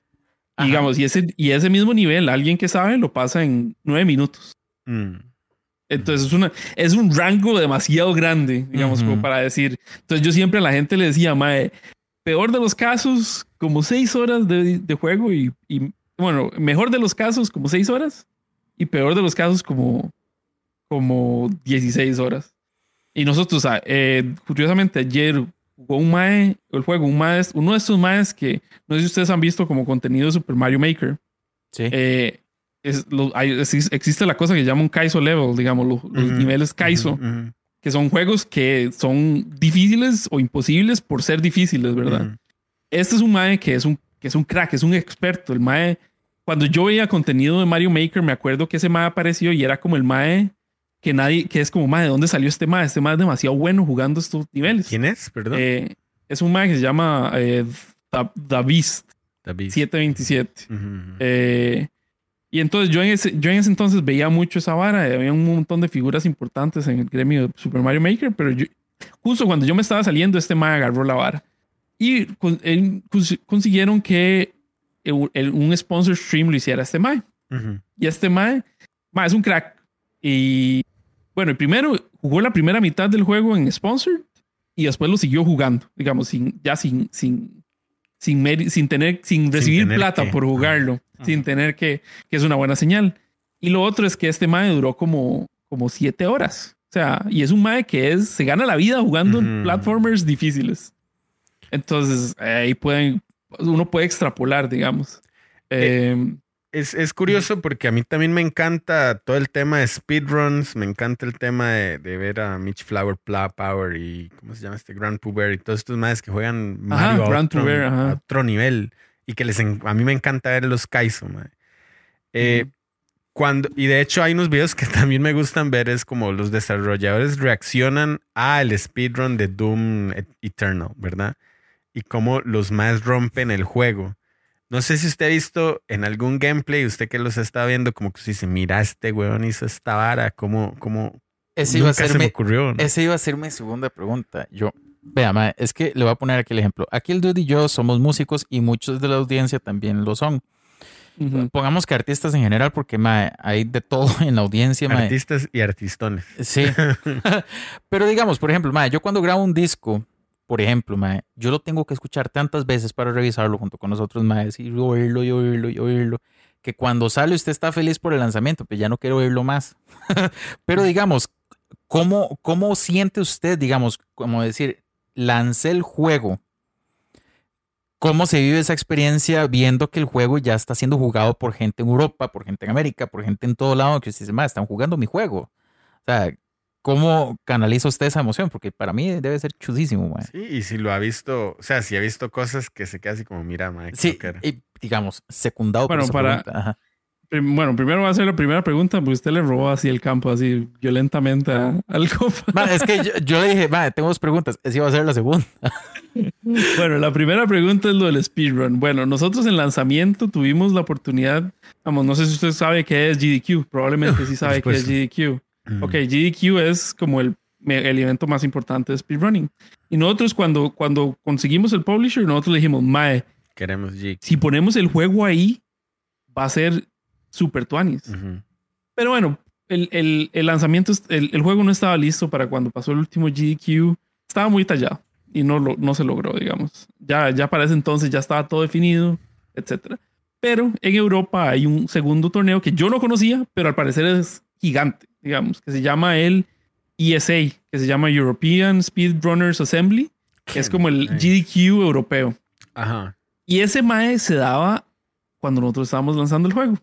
Ajá. Digamos, y ese, y ese mismo nivel, alguien que sabe, lo pasa en nueve minutos. Mm. Entonces es, una, es un rango demasiado grande, digamos, Ujú. como para decir. Entonces yo siempre a la gente le decía, mae, peor de los casos, como seis horas de, de juego y, y, bueno, mejor de los casos, como seis horas y peor de los casos, como, como 16 horas. Y nosotros, eh, curiosamente, ayer jugó un mae, el juego, un mae, uno de estos maes que no sé si ustedes han visto como contenido de Super Mario Maker. Sí. Eh, es, lo- hay- exis- existe la cosa que llama un Kaizo level, digamos, los, los Ujú, niveles Kaizo, Ujú, ujú, que son juegos que son difíciles o imposibles por ser difíciles, ¿verdad? Este es un mae que es un, que es un crack, es un experto. El mae, cuando yo veía contenido de Mario Maker, me acuerdo que ese mae apareció y era como el mae que nadie, que es como mae, ¿de dónde salió este mae? Este mae es demasiado bueno jugando estos niveles. ¿Quién es? Perdón. Eh, es un mae que se llama eh, Da, Da Beast David. 727. Ujú, ujú. Eh, y entonces yo en, ese, yo en ese entonces veía mucho esa vara, y había un montón de figuras importantes en el gremio de Super Mario Maker, pero yo, justo cuando yo me estaba saliendo, este mae agarró la vara. Y con- él- consiguieron que el- el- un sponsor stream lo hiciera este mae. Ujú. Y este mae, mae es un crack. Y bueno, el primero jugó la primera mitad del juego en Sponsored y después lo siguió jugando, digamos, sin, ya sin, sin, sin, sin tener, sin recibir tener plata que. por jugarlo, Ajá. sin tener que, que es una buena señal. Y lo otro es que este mae duró como, como siete horas. O sea, y es un mae que es, se gana la vida jugando en Ujú. platformers difíciles. Entonces, eh, ahí pueden, uno puede extrapolar, digamos. Eh, Eh, Es, es curioso porque a mí también me encanta todo el tema de speedruns, me encanta el tema de, de ver a Mitch Flower Pla Power y ¿cómo se llama este? Grand Puber y todos estos más que juegan Mario a, otro, Puber, ajá. a otro nivel y que les a mí me encanta ver los Kaizo. Eh, cuando, y de hecho hay unos videos que también me gustan ver, es como los desarrolladores reaccionan al speedrun de Doom Eternal, ¿verdad? Y cómo los más rompen el juego. No sé si usted ha visto en algún gameplay, usted que los está viendo, como que usted dice, mira, este weón hizo esta vara, ¿cómo, cómo Ese iba, a ser se me mi, ocurrió? ¿no? ese iba a ser mi segunda pregunta. Yo, vea, mae, es que le voy a poner aquí el ejemplo. Aquí el Dude y yo somos músicos y muchos de la audiencia también lo son. Pongamos que artistas en general, porque mae, hay de todo en la audiencia. Artistas y artistones. Sí. Pero digamos, por ejemplo, mae, yo cuando grabo un disco, por ejemplo, mae, yo lo tengo que escuchar tantas veces para revisarlo junto con los otros maes y oírlo y oírlo oírlo, que cuando sale usted está feliz por el lanzamiento, pues ya no quiero oírlo más. Pero digamos, ¿cómo, ¿cómo siente usted, digamos, como decir, lancé el juego? ¿Cómo se vive esa experiencia viendo que el juego ya está siendo jugado por gente en Europa, por gente en América, por gente en todo lado que usted dice, "Ma, están jugando mi juego? O sea, ¿cómo canaliza usted esa emoción? Porque para mí debe ser chudísimo, mae. Sí, y si lo ha visto, o sea, si ha visto cosas que se queda así como, mira, qué Sí, loquera". y, digamos, secundado Bueno, por esa para-. Ajá. Bueno, primero va a ser la primera pregunta, porque usted le robó así el campo, así violentamente a- al compa. Ma, es que yo, yo le dije, "Ma, tengo dos preguntas. Esa iba a ser la segunda. Bueno, la primera pregunta es lo del speedrun. Bueno, nosotros en lanzamiento tuvimos la oportunidad, vamos, no sé si usted sabe qué es GDQ, probablemente sí sabe qué es. GDQ. Mm. Ok, GDQ es como el, el evento más importante de speedrunning. Y nosotros cuando, cuando conseguimos el publisher, nosotros le dijimos, Mae, Queremos G. si ponemos el juego ahí, va a ser super tuanis. Pero bueno, el, el- el lanzamiento, el, el juego no estaba listo para cuando pasó el último GDQ. Estaba muy tallado y no, lo, no se logró, digamos. Ya, ya para ese entonces ya estaba todo definido, etc. Pero en Europa hay un segundo torneo que yo no conocía, pero al parecer es gigante, digamos, que se llama el ESA, que se llama European Speedrunners Assembly, que es como el Nice. GDQ europeo. Ajá. Y ese mae se daba cuando nosotros estábamos lanzando el juego.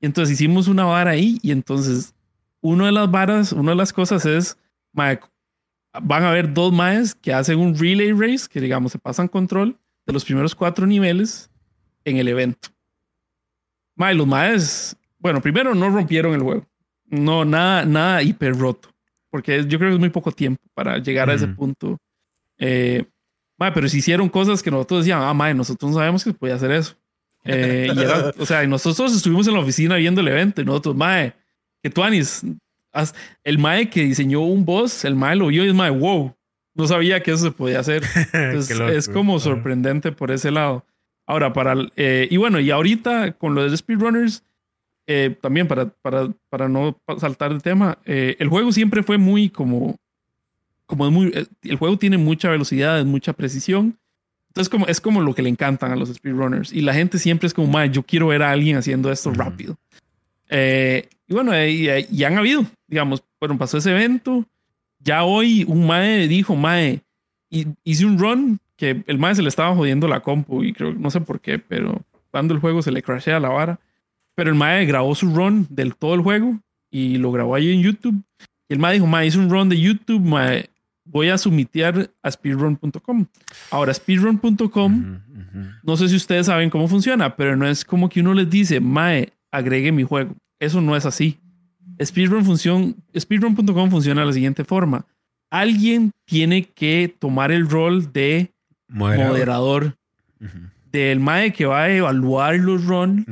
Y entonces hicimos una vara ahí y entonces una de las varas, una de las cosas es mae, van a haber dos maes que hacen un relay race, que digamos se pasan control de los primeros cuatro niveles en el evento. Mae, los maes, bueno, primero no rompieron el juego. No, nada, nada hiper roto. Porque yo creo que es muy poco tiempo para llegar a ese punto. Eh, mae, pero si hicieron cosas que nosotros decíamos, ah, mae, nosotros no sabemos que se podía hacer eso. Eh, y era- o sea, y nosotros estuvimos en la oficina viendo el evento y nosotros, mae, que tú, Anis, haz- el mae que diseñó un boss, el mae lo vio y es mae, wow, no sabía que eso se podía hacer. Entonces, es como sorprendente por ese lado. Ahora, para. eh, y bueno, y ahorita con los de speedrunners, eh, también para, para, para no saltar de tema, eh, el juego siempre fue muy como. como es muy, eh, el juego tiene mucha velocidad, mucha precisión. Entonces, como, es como lo que le encantan a los speedrunners. Y la gente siempre es como, "Mae, yo quiero ver a alguien haciendo esto rápido. Eh, y bueno, eh, y, eh, y han habido, digamos, bueno, pasó ese evento. Ya hoy un Mae dijo, Mae, hice un run que el Mae se le estaba jodiendo la compu y creo, no sé por qué, pero cuando el juego se le crashea la vara. Pero el Mae grabó su run del todo el juego y lo grabó ahí en YouTube. Y el Mae dijo, Mae, hice un run de YouTube, Mae, voy a sumitear a speedrun.com. Ahora, speedrun.com ujú. no sé si ustedes saben cómo funciona, pero no es como que uno les dice, Mae, agregue mi juego. Eso no es así. Speedrun Speedrun.com funciona de la siguiente forma. Alguien tiene que tomar el rol de Moderador. del Mae que va a evaluar los runs.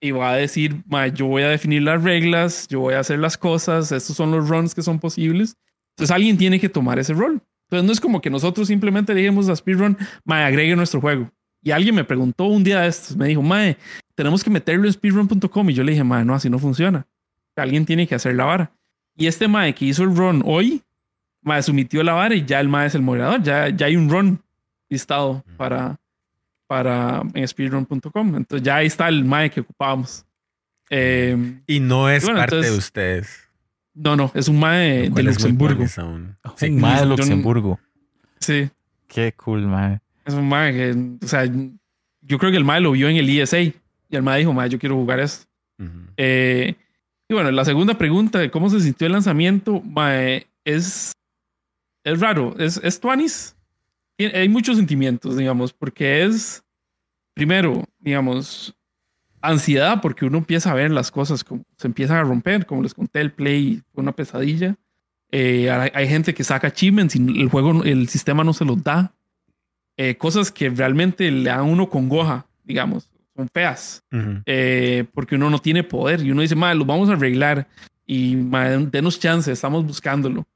Y va a decir, "Mae, yo voy a definir las reglas, yo voy a hacer las cosas, estos son los runs que son posibles. Entonces alguien tiene que tomar ese rol. Entonces no es como que nosotros simplemente le dijimos a Speedrun, Mae, agregue nuestro juego. Y alguien me preguntó un día de estos, me dijo, Mae, tenemos que meterlo en speedrun.com. Y yo le dije, Mae, no, así no funciona. Alguien tiene que hacer la vara. Y este Mae que hizo el run hoy, Mae, sumitió la vara y ya el Mae es el moderador. Ya, ya hay un run listado para, para en speedrun.com. Entonces ya ahí está el Mae que ocupábamos. Eh, Y no es Bueno, parte de entonces, ustedes. no, no, es un Mae de Luxemburgo. tuanis aún. Un Sí. mae de Luxemburgo. Sí, Qué cool, mae. es un Mae que, o sea, yo creo que el Mae lo vio en el ESA y el Mae dijo, Mae, yo quiero jugar esto. Ujú. Eh, y bueno, la segunda pregunta de cómo se sintió el lanzamiento, mae, es, es raro, es, es tuanis. Hay muchos sentimientos, digamos, porque es, primero, digamos, ansiedad, porque uno empieza a ver las cosas como se empiezan a romper, como les conté, el play fue una pesadilla. Eh, hay, hay gente que saca achievements y el juego, el sistema no se los da. Eh, cosas que realmente le dan uno congoja, digamos, son feas Ujú. eh, porque uno no tiene poder y uno dice, madre, lo vamos a arreglar y madre, denos chance, estamos buscándolo.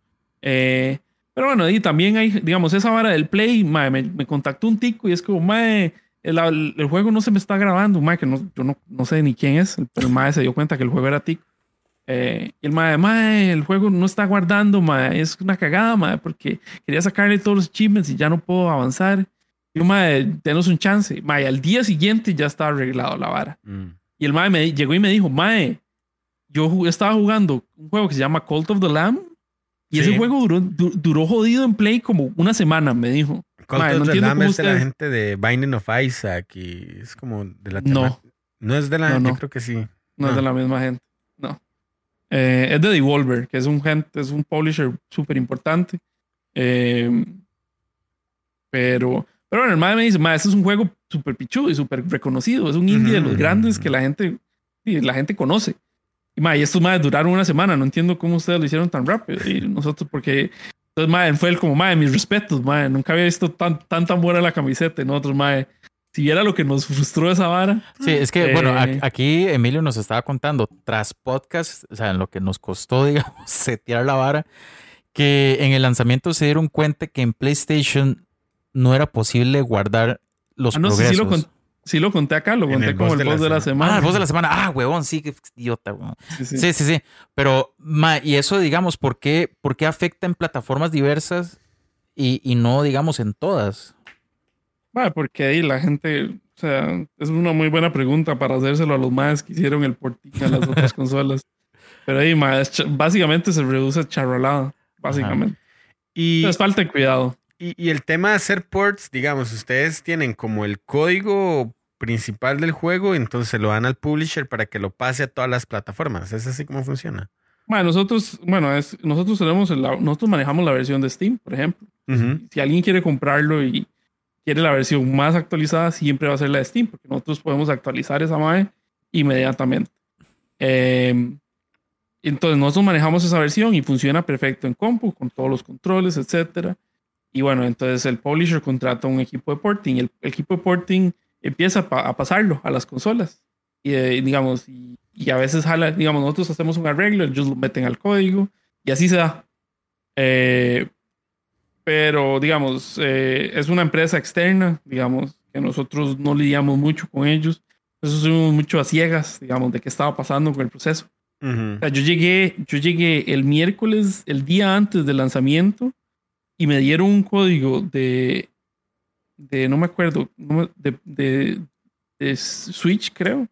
Eh, pero bueno, y también hay, digamos, esa vara del play, madre, me, me contactó un tico y es como, madre, el, el juego no se me está grabando, madre, que no, yo no, no sé ni quién es, pero el madre se dio cuenta que el juego era tico. Eh, y el madre, madre, el juego no está guardando, madre, es una cagada, madre, porque quería sacarle todos los achievements y ya no puedo avanzar. Y yo, madre, denos un chance. Madre, al día siguiente ya estaba arreglado la vara. Mm. Y el mae me llegó y me dijo, mae, yo estaba jugando un juego que se llama Cult of the Lamb. Y ese juego duró, du- duró jodido en play como una semana, me dijo. Of no entiendo cómo es de la gente de Binding of Isaac y es como de la No. No es de la. No, no. Yo creo que sí. No, es de la misma gente. No. Eh, es de Devolver, que es un gente, es un publisher súper importante. Eh, pero, pero bueno, el mae me dice, mae, este es un juego súper pichudo y súper reconocido. Es un indie de los grandes que la gente, la gente conoce. Y mae, y estos mae duraron una semana. No entiendo cómo ustedes lo hicieron tan rápido. Y nosotros, porque entonces, mae, fue el como, mae, mis respetos, mae. Nunca había visto tan, tan, tan buena la camiseta. Y nosotros, mae, si viera lo que nos frustró esa vara. Sí, es que, bueno, Eh. aquí Emilio nos estaba contando tras podcast, o sea, en lo que nos costó, digamos, setear la vara, que en el lanzamiento se dieron cuenta que en PlayStation no era posible guardar los Ah, no sé si lo, progresos. con- sí lo conté acá, lo conté el como el de la boss de la semana. Ah, el voz de la semana. Ah, huevón, sí, qué idiota, huevón. Sí, sí. Sí, sí, sí. Pero, ma, y eso, digamos, ¿por qué, por qué afecta en plataformas diversas y, y no, digamos, en todas? Vale, porque ahí la gente, o sea, es una muy buena pregunta para hacérselo a los más que hicieron el porting a las otras consolas. Pero ahí, ma, es básicamente se reduce a charrolada, básicamente. Y, Entonces falta de cuidado. Y, y el tema de hacer ports, digamos, ustedes tienen como el código principal del juego, entonces se lo dan al publisher para que lo pase a todas las plataformas. ¿Es así como funciona? Bueno, nosotros, bueno, es, nosotros tenemos la- nosotros manejamos la versión de Steam, por ejemplo. Si alguien quiere comprarlo y quiere la versión más actualizada, siempre va a ser la de Steam, porque nosotros podemos actualizar esa MAE inmediatamente. Eh, entonces, nosotros manejamos esa versión y funciona perfecto en compu, con todos los controles, etcétera. Y bueno, entonces el publisher contrata un equipo de porting el, el equipo de porting empieza a, pa- a pasarlo a las consolas. Y eh, digamos, y, y a veces jala, digamos, nosotros hacemos un arreglo, ellos lo meten al código y así se da. Eh, pero digamos, eh, es una empresa externa, digamos, que nosotros no lidiamos mucho con ellos. Nosotros somos mucho a ciegas, digamos, de qué estaba pasando con el proceso. Ujú. O sea, yo llegué, yo llegué el miércoles, el día antes del lanzamiento, y me dieron un código de, de no me acuerdo, de, de, de Switch, creo.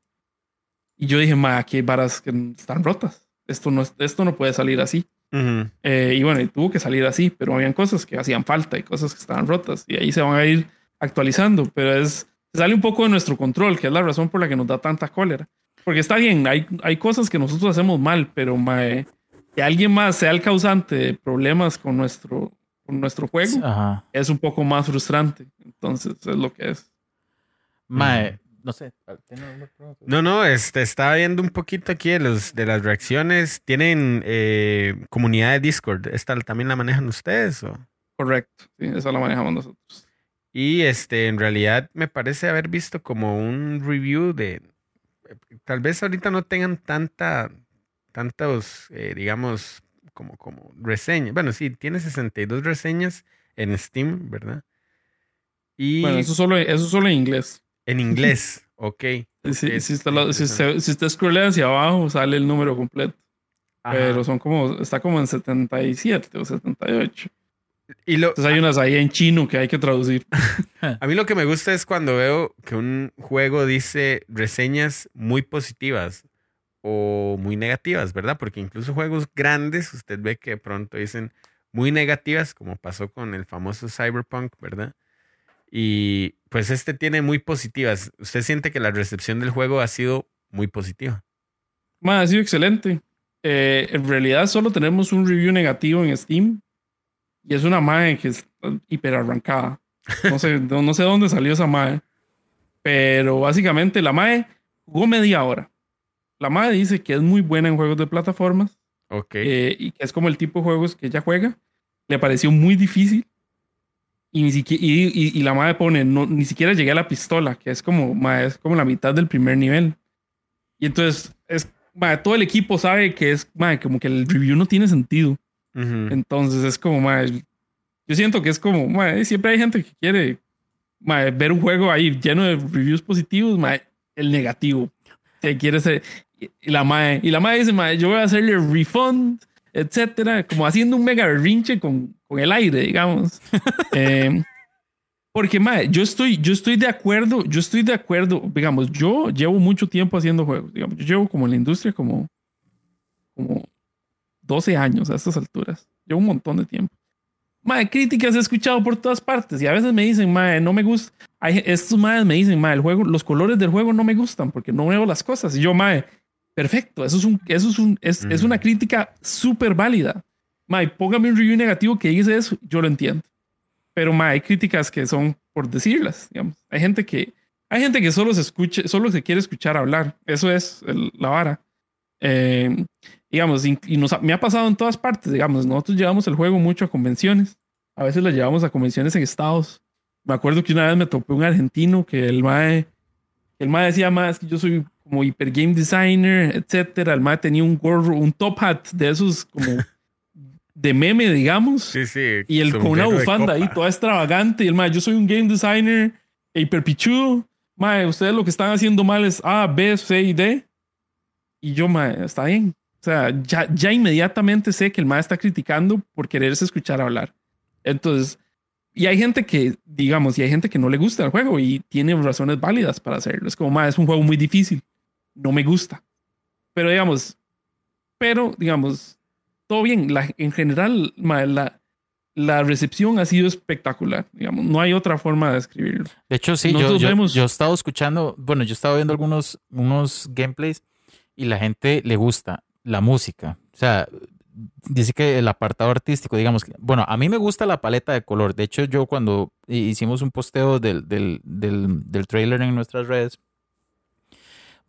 Y yo dije, ma, aquí hay varas que están rotas. Esto no, es- esto no puede salir así. Ujú. Eh, y bueno, y tuvo que salir así, pero habían cosas que hacían falta y cosas que estaban rotas. Y ahí se van a ir actualizando, pero es sale un poco de nuestro control, que es la razón por la que nos da tanta cólera. Porque está bien, hay, hay cosas que nosotros hacemos mal, pero mae, que alguien más sea el causante de problemas con nuestro, con nuestro juego Ajá. es un poco más frustrante. Entonces, es lo que es. Mae, no sé. No, no, este, estaba viendo un poquito aquí de, los, de las reacciones. ¿Tienen eh, comunidad de Discord? ¿Esta también la manejan ustedes? O? Correcto. Sí, esa la manejamos nosotros. Y este, en realidad me parece haber visto como un review de. Tal vez ahorita no tengan tanta, tantos, eh, digamos, como, como reseñas. Bueno, sí, tiene 62 reseñas en Steam, ¿verdad? Y Bueno, eso solo, eso solo en inglés. en inglés, ok. Si, ok, si, usted lo- si, usted- si usted scrollea hacia abajo, sale el número completo. Ajá. Pero son como, está como en 77 o 78. Y lo, Entonces hay unas ahí en chino que hay que traducir. A mí lo que me gusta es cuando veo que un juego dice reseñas muy positivas o muy negativas, ¿verdad? Porque incluso juegos grandes, usted ve que de pronto dicen muy negativas, como pasó con el famoso Cyberpunk, ¿verdad? Y pues este tiene muy positivas. ¿Usted siente que la recepción del juego ha sido muy positiva? Ma, ha sido excelente. Eh, en realidad solo tenemos un review negativo en Steam. Y es una MAE que es hiper arrancada. No sé, no sé dónde salió esa MAE. Pero básicamente la MAE jugó media hora. La MAE dice que es muy buena en juegos de plataformas. Ok. eh, y que es como el tipo de juegos que ella juega. Le pareció muy difícil. Y, ni siquiera, y, y- y la madre pone, no, ni siquiera llegué a la pistola, que es como, ma, es como la mitad del primer nivel. Y entonces, es, ma, todo el equipo sabe que es ma, como que el review no tiene sentido. Ujú. Entonces es como, ma, yo siento que es como, ma, eh, siempre hay gente que quiere ma, ver un juego ahí lleno de reviews positivos, ma, el negativo. Que quiere ser. Y la mae, y la mae dice, mae, yo voy a hacerle refund, etcétera, como haciendo un mega berrinche con, con el aire, digamos. Eh, porque, mae, yo estoy, yo estoy de acuerdo, yo estoy de acuerdo, digamos, yo llevo mucho tiempo haciendo juegos, digamos, yo llevo como en la industria como, como 12 años a estas alturas, llevo un montón de tiempo. Mae, críticas he escuchado por todas partes y a veces me dicen, mae, no me gusta. Hay, estos madres me dicen, mae, el juego, los colores del juego no me gustan porque no veo las cosas. Y yo, mae, perfecto, eso es, un, eso es, un, es, es una crítica súper válida. Mae, póngame un review negativo que dice eso, yo lo entiendo. Pero mae, hay críticas que son por decirlas, digamos. Hay gente que, hay gente que solo se escucha, solo se quiere escuchar hablar. Eso es el- la vara. Eh, digamos, y, y nos me ha pasado en todas partes, digamos, nosotros llevamos el juego mucho a convenciones. A veces lo llevamos a convenciones en estados. Me acuerdo que una vez me topé un argentino que el mae, el mae decía más que yo soy como hiper game designer, etcétera. El mae tenía un gorro, un top hat de esos como de meme, digamos. Sí, sí. Y el con una bufanda ahí toda extravagante. Y el mae, yo soy un game designer e hiperpichudo. Mae, ustedes lo que están haciendo mal es A, B, C y D. Y yo, mae, está bien. O sea, ya, ya inmediatamente sé que el mae está criticando por quererse escuchar hablar. Entonces, y hay gente que, digamos, y hay gente que no le gusta el juego y tiene razones válidas para hacerlo. Es como, mae, es un juego muy difícil. No me gusta. Pero digamos, pero digamos, todo bien. La, en general, la, la recepción ha sido espectacular. Digamos, no hay otra forma de describirlo. De hecho, sí, yo, yo, vemos- yo he estado escuchando, bueno, yo he estado viendo algunos unos gameplays y la gente le gusta. la música. O sea, dice que el apartado artístico, digamos, que- bueno, a mí me gusta la paleta de color. De hecho, yo cuando hi- hicimos un posteo del, del, del, del trailer en nuestras redes,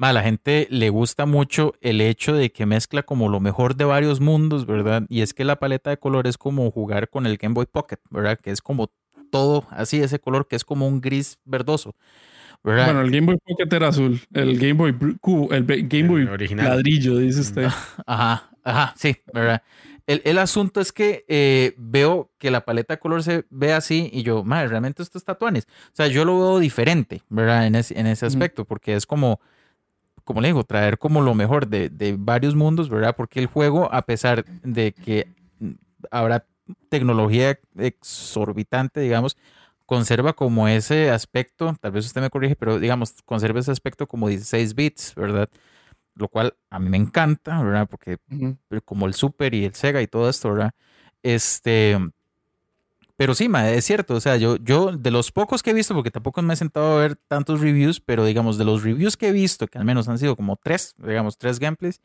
a la gente le gusta mucho el hecho de que mezcla como lo mejor de varios mundos, ¿verdad? Y es que la paleta de color es como jugar con el Game Boy Pocket, ¿verdad? Que es como todo así, ese color que es como un gris verdoso, ¿verdad? Bueno, el Game Boy Pocket era azul. El Game Boy cubo, el Game Boy El original. ladrillo, dice usted. Ajá, ajá, sí, ¿verdad? El, el asunto es que eh, veo que la paleta de color se ve así y yo, madre, realmente esto está tuanis. O sea, yo lo veo diferente, ¿verdad? En ese, en ese aspecto, porque es como, como le digo, traer como lo mejor de, de varios mundos, ¿verdad? Porque el juego, a pesar de que habrá tecnología exorbitante, digamos, conserva como ese aspecto, tal vez usted me corrige, pero digamos, conserva ese aspecto como 16 bits, ¿verdad? Lo cual a mí me encanta, ¿verdad? Porque como el Super y el Sega y todo esto, ¿verdad? Este, pero sí, es cierto, o sea, yo, yo de los pocos que he visto, porque tampoco me he sentado a ver tantos reviews, pero digamos, de los reviews que he visto, que al menos han sido como tres, digamos, tres gameplays,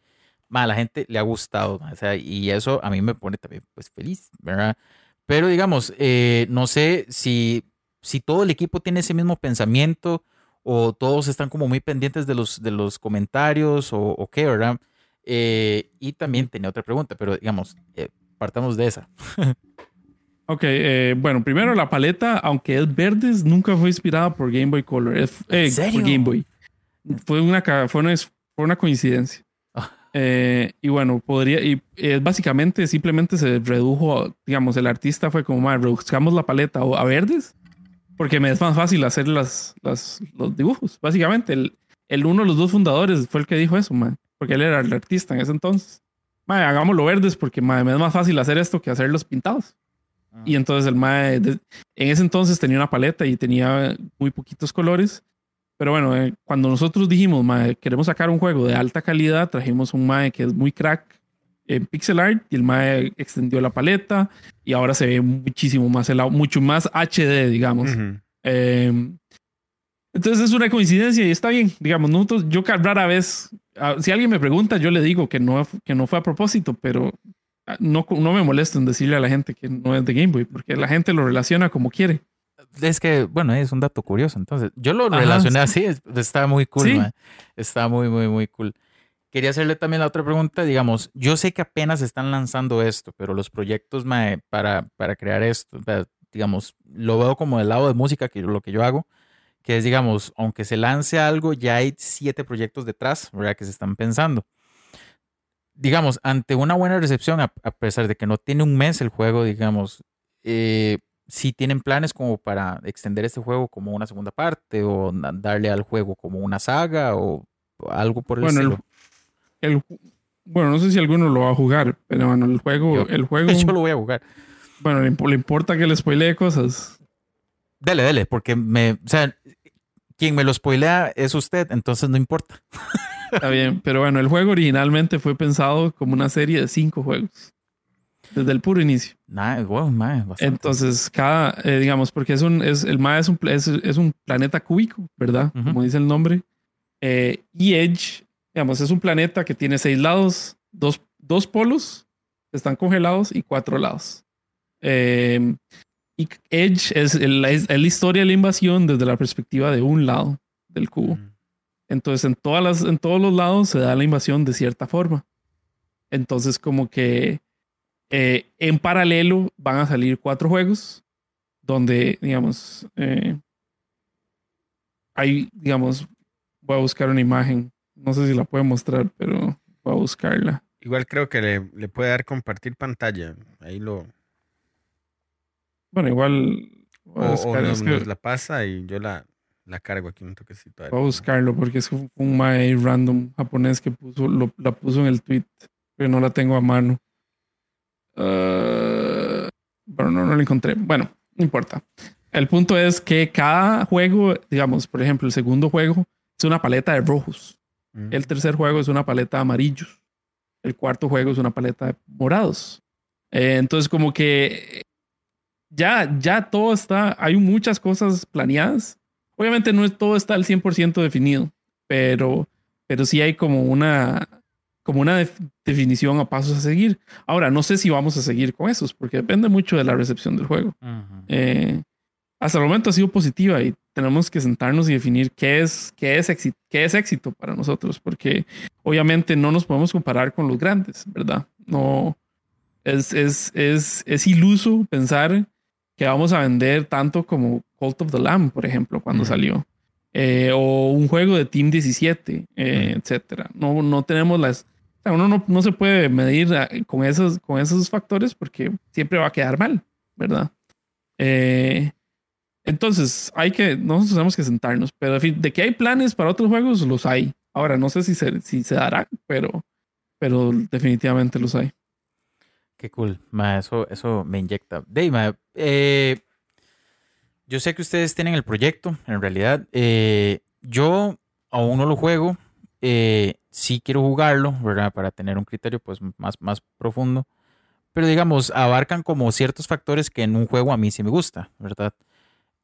a la gente le ha gustado, o sea, y eso a mí me pone también, pues, feliz, ¿verdad? Pero digamos, eh, no sé si, si todo el equipo tiene ese mismo pensamiento o todos están como muy pendientes de los, de los comentarios o, o qué, ¿verdad? Eh, y también tenía otra pregunta, pero digamos, eh, partamos de esa. Ok, eh, bueno, primero la paleta, aunque es verde, nunca fue inspirada por Game Boy Color. Es, eh, ¿En serio? Por Game Boy. Fue una, fue una, fue una coincidencia. Ah. Eh, y bueno, podría, y básicamente simplemente se redujo, digamos, el artista fue como, "Ma, reduzcamos la paleta a verdes, porque me es más fácil hacer las, las, los dibujos. Básicamente, el, el uno de los dos fundadores fue el que dijo eso, man, porque él era el artista en ese entonces. Ma, hagámoslo verdes porque me es más fácil hacer esto que hacerlos pintados. Y entonces el mae, de- en ese entonces tenía una paleta y tenía muy poquitos colores. Pero bueno, eh, cuando nosotros dijimos, mae, queremos sacar un juego de alta calidad, trajimos un mae que es muy crack en pixel art y el mae extendió la paleta y ahora se ve muchísimo más helado, mucho más HD, digamos. Ujú. Eh, entonces es una coincidencia y está bien, digamos, nosotros, yo rara vez, ah, si alguien me pregunta, yo le digo que no, que no fue a propósito, pero no, no me molesto en decirle a la gente que no es de Game Boy, porque la gente lo relaciona como quiere. Es que, bueno, es un dato curioso. Entonces, yo lo Ajá, relacioné así, es- está muy cool, Sí. está muy, muy, muy cool. Quería hacerle también la otra pregunta, digamos, yo sé que apenas están lanzando esto, pero los proyectos para, para crear esto, digamos, lo veo como del lado de música, que lo que yo hago, que es, digamos, aunque se lance algo, ya hay siete proyectos detrás, ¿verdad? Que se están pensando. Digamos, ante una buena recepción, a, a pesar de que no tiene un mes el juego, digamos, eh, si tienen planes como para extender este juego como una segunda parte o darle al juego como una saga o algo por el Bueno, el, estilo. el ju- bueno, no sé si alguno lo va a jugar, pero bueno, el juego, Yo- el juego, Yo lo voy a jugar. bueno, le, le importa que le spoilee cosas. Dele, dele, porque me, o sea, quien me lo spoilea es usted, entonces no importa. Está bien, pero bueno, el juego originalmente fue pensado como una serie de cinco juegos. Desde el puro inicio. Nada, wow, mae, bastante. Entonces, cada, eh, digamos, porque es un, es, el MA es un, es, es un planeta cúbico, ¿verdad? Ujú. Como dice el nombre. Eh, y Edge, digamos, es un planeta que tiene seis lados, dos, dos polos que están congelados y cuatro lados. Eh, y Edge es, el- es, es la historia de la invasión desde la perspectiva de un lado del cubo. Entonces, en, todas las, en todos los lados se da la invasión de cierta forma. Entonces, como que eh, en paralelo van a salir cuatro juegos donde, digamos, eh, hay, digamos, voy a buscar una imagen. No sé si la puedo mostrar, pero voy a buscarla. Igual creo que le, le puede dar compartir pantalla. Ahí lo. Bueno, igual voy a, O, o nos, que nos la pasa y yo la, la cargo aquí un toquecito. voy a buscarlo porque es un un mae random japonés que puso, lo- la puso en el tweet, pero no la tengo a mano. Ah, bueno, no, no la encontré. Bueno, no importa. El punto es que cada juego, digamos, por ejemplo, el segundo juego es una paleta de rojos. Mm. El tercer juego es una paleta de amarillos. El cuarto juego es una paleta de morados. Eh, entonces, como que ya, ya todo está, hay muchas cosas planeadas. Obviamente no es, todo está al 100% definido, pero, pero sí hay como una, como una def- definición a pasos a seguir. Ahora, no sé si vamos a seguir con esos, porque depende mucho de la recepción del juego. Eh, hasta el momento ha sido positiva y tenemos que sentarnos y definir qué es, qué es, éxito, qué es éxito para nosotros, porque obviamente no nos podemos comparar con los grandes, ¿verdad? No es, es, es, es iluso pensar que vamos a vender tanto como Cult of the Lamb, por ejemplo, cuando salió. Eh, o un juego de Team 17, eh, etcétera. No, no tenemos las. o sea, uno no, no se puede medir ah, con esos, con esos factores porque siempre va a quedar mal, ¿verdad? Eh, entonces, hay que, nosotros tenemos que sentarnos, pero de fin- de que hay planes para otros juegos, los hay. Ahora, no sé si se, si se darán, pero, pero definitivamente los hay. Qué cool. Ma, eso, eso me inyecta. Dave, ma, eh, yo sé que ustedes tienen el proyecto, en realidad. eh, yo aún no lo juego. eh, sí quiero jugarlo, ¿verdad? Para tener un criterio pues más, más profundo. Pero digamos, abarcan como ciertos factores que en un juego a mí sí me gusta, ¿verdad?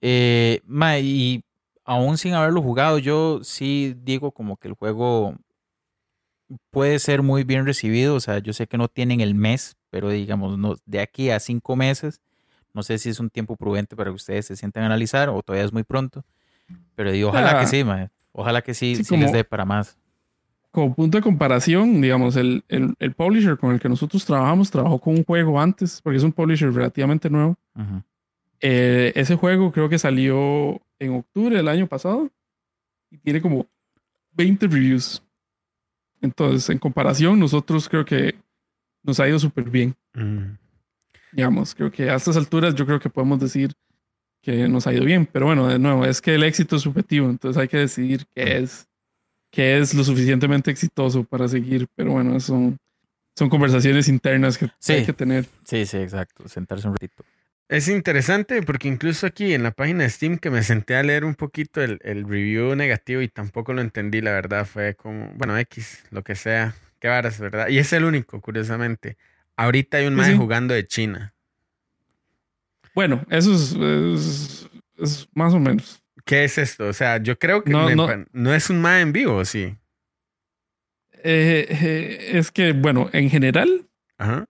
Eh, y aún sin haberlo jugado, yo sí digo como que el juego puede ser muy bien recibido. O sea, yo sé que no tienen el mes, pero digamos, no, de aquí a cinco meses, no sé si es un tiempo prudente para que ustedes se sientan a analizar o todavía es muy pronto. Pero digo, ojalá Ah. que sí, mae. Ojalá que sí, Sí, sí les dé para más. Como punto de comparación, digamos, el, el, el publisher con el que nosotros trabajamos trabajó con un juego antes, porque es un publisher relativamente nuevo. Eh, ese juego creo que salió en octubre del año pasado y tiene como 20 reviews. Entonces, en comparación, nosotros creo que nos ha ido súper bien. Mm. Digamos, creo que a estas alturas yo creo que podemos decir que nos ha ido bien. Pero bueno, de nuevo, es que el éxito es subjetivo, entonces hay que decidir qué es, qué es lo suficientemente exitoso para seguir. Pero bueno, son, son conversaciones internas que Sí. hay que tener. Sí, sí, exacto. Sentarse un ratito. Es interesante porque incluso aquí en la página de Steam que me senté a leer un poquito el, el review negativo y tampoco lo entendí, la verdad, fue como, bueno, X, lo que sea, qué varas, ¿verdad? Y es el único, curiosamente. Ahorita hay un mae sí. jugando de China. Bueno, eso es, es, es más o menos. ¿Qué es esto? O sea, yo creo que No, me no. pa- no es un mae en vivo, sí. Eh, eh, es que, bueno, en general, Ajá.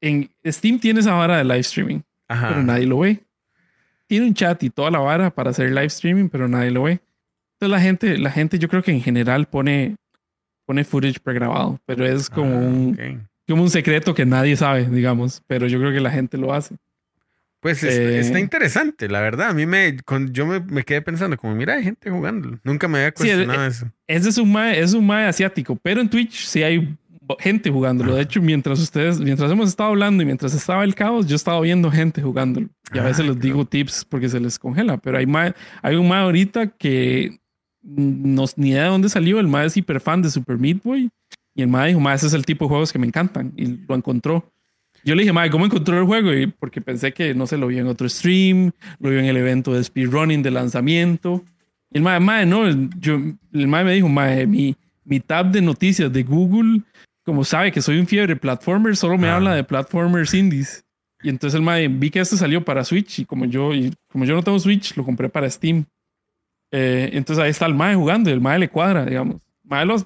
en Steam tiene esa vara de live streaming, Ajá. pero nadie lo ve. Tiene un chat y toda la vara para hacer live streaming, pero nadie lo ve. Entonces la gente, la gente yo creo que en general pone, pone footage pregrabado, pero es como, Ah, un, como un secreto que nadie sabe, digamos, pero yo creo que la gente lo hace. Pues es- Eh, está interesante, la verdad. A mí me, con- yo me, me quedé pensando, como, mira, hay gente jugando. Nunca me había Sí, el- cuestionado eso. Ese es un mae, es un mae asiático, pero en Twitch sí hay gente jugándolo. De hecho, mientras ustedes, mientras hemos estado hablando y mientras estaba el caos, yo estaba viendo gente jugándolo. Y a Ah, veces les qué digo tips porque se les congela, pero hay mae, hay un mae ahorita que no ni idea de dónde salió. El mae es hiper fan de Super Meat Boy y el mae dijo, mae, ese es el tipo de juegos que me encantan y lo encontró. Yo le dije, mae, ¿cómo encontró el juego? Y porque pensé que no se lo vio en otro stream, lo vio en el evento de speedrunning de lanzamiento. Y el mae, mae, no, yo, el mae me dijo, mae, mi, mi tab de noticias de Google, como sabe que soy un fiebre platformer, solo me Ah. habla de platformers indies. Y entonces el mae, vi que este salió para Switch y como yo, y como yo no tengo Switch, lo compré para Steam. Eh, entonces ahí está el mae jugando y el mae le cuadra, digamos. Mae lo,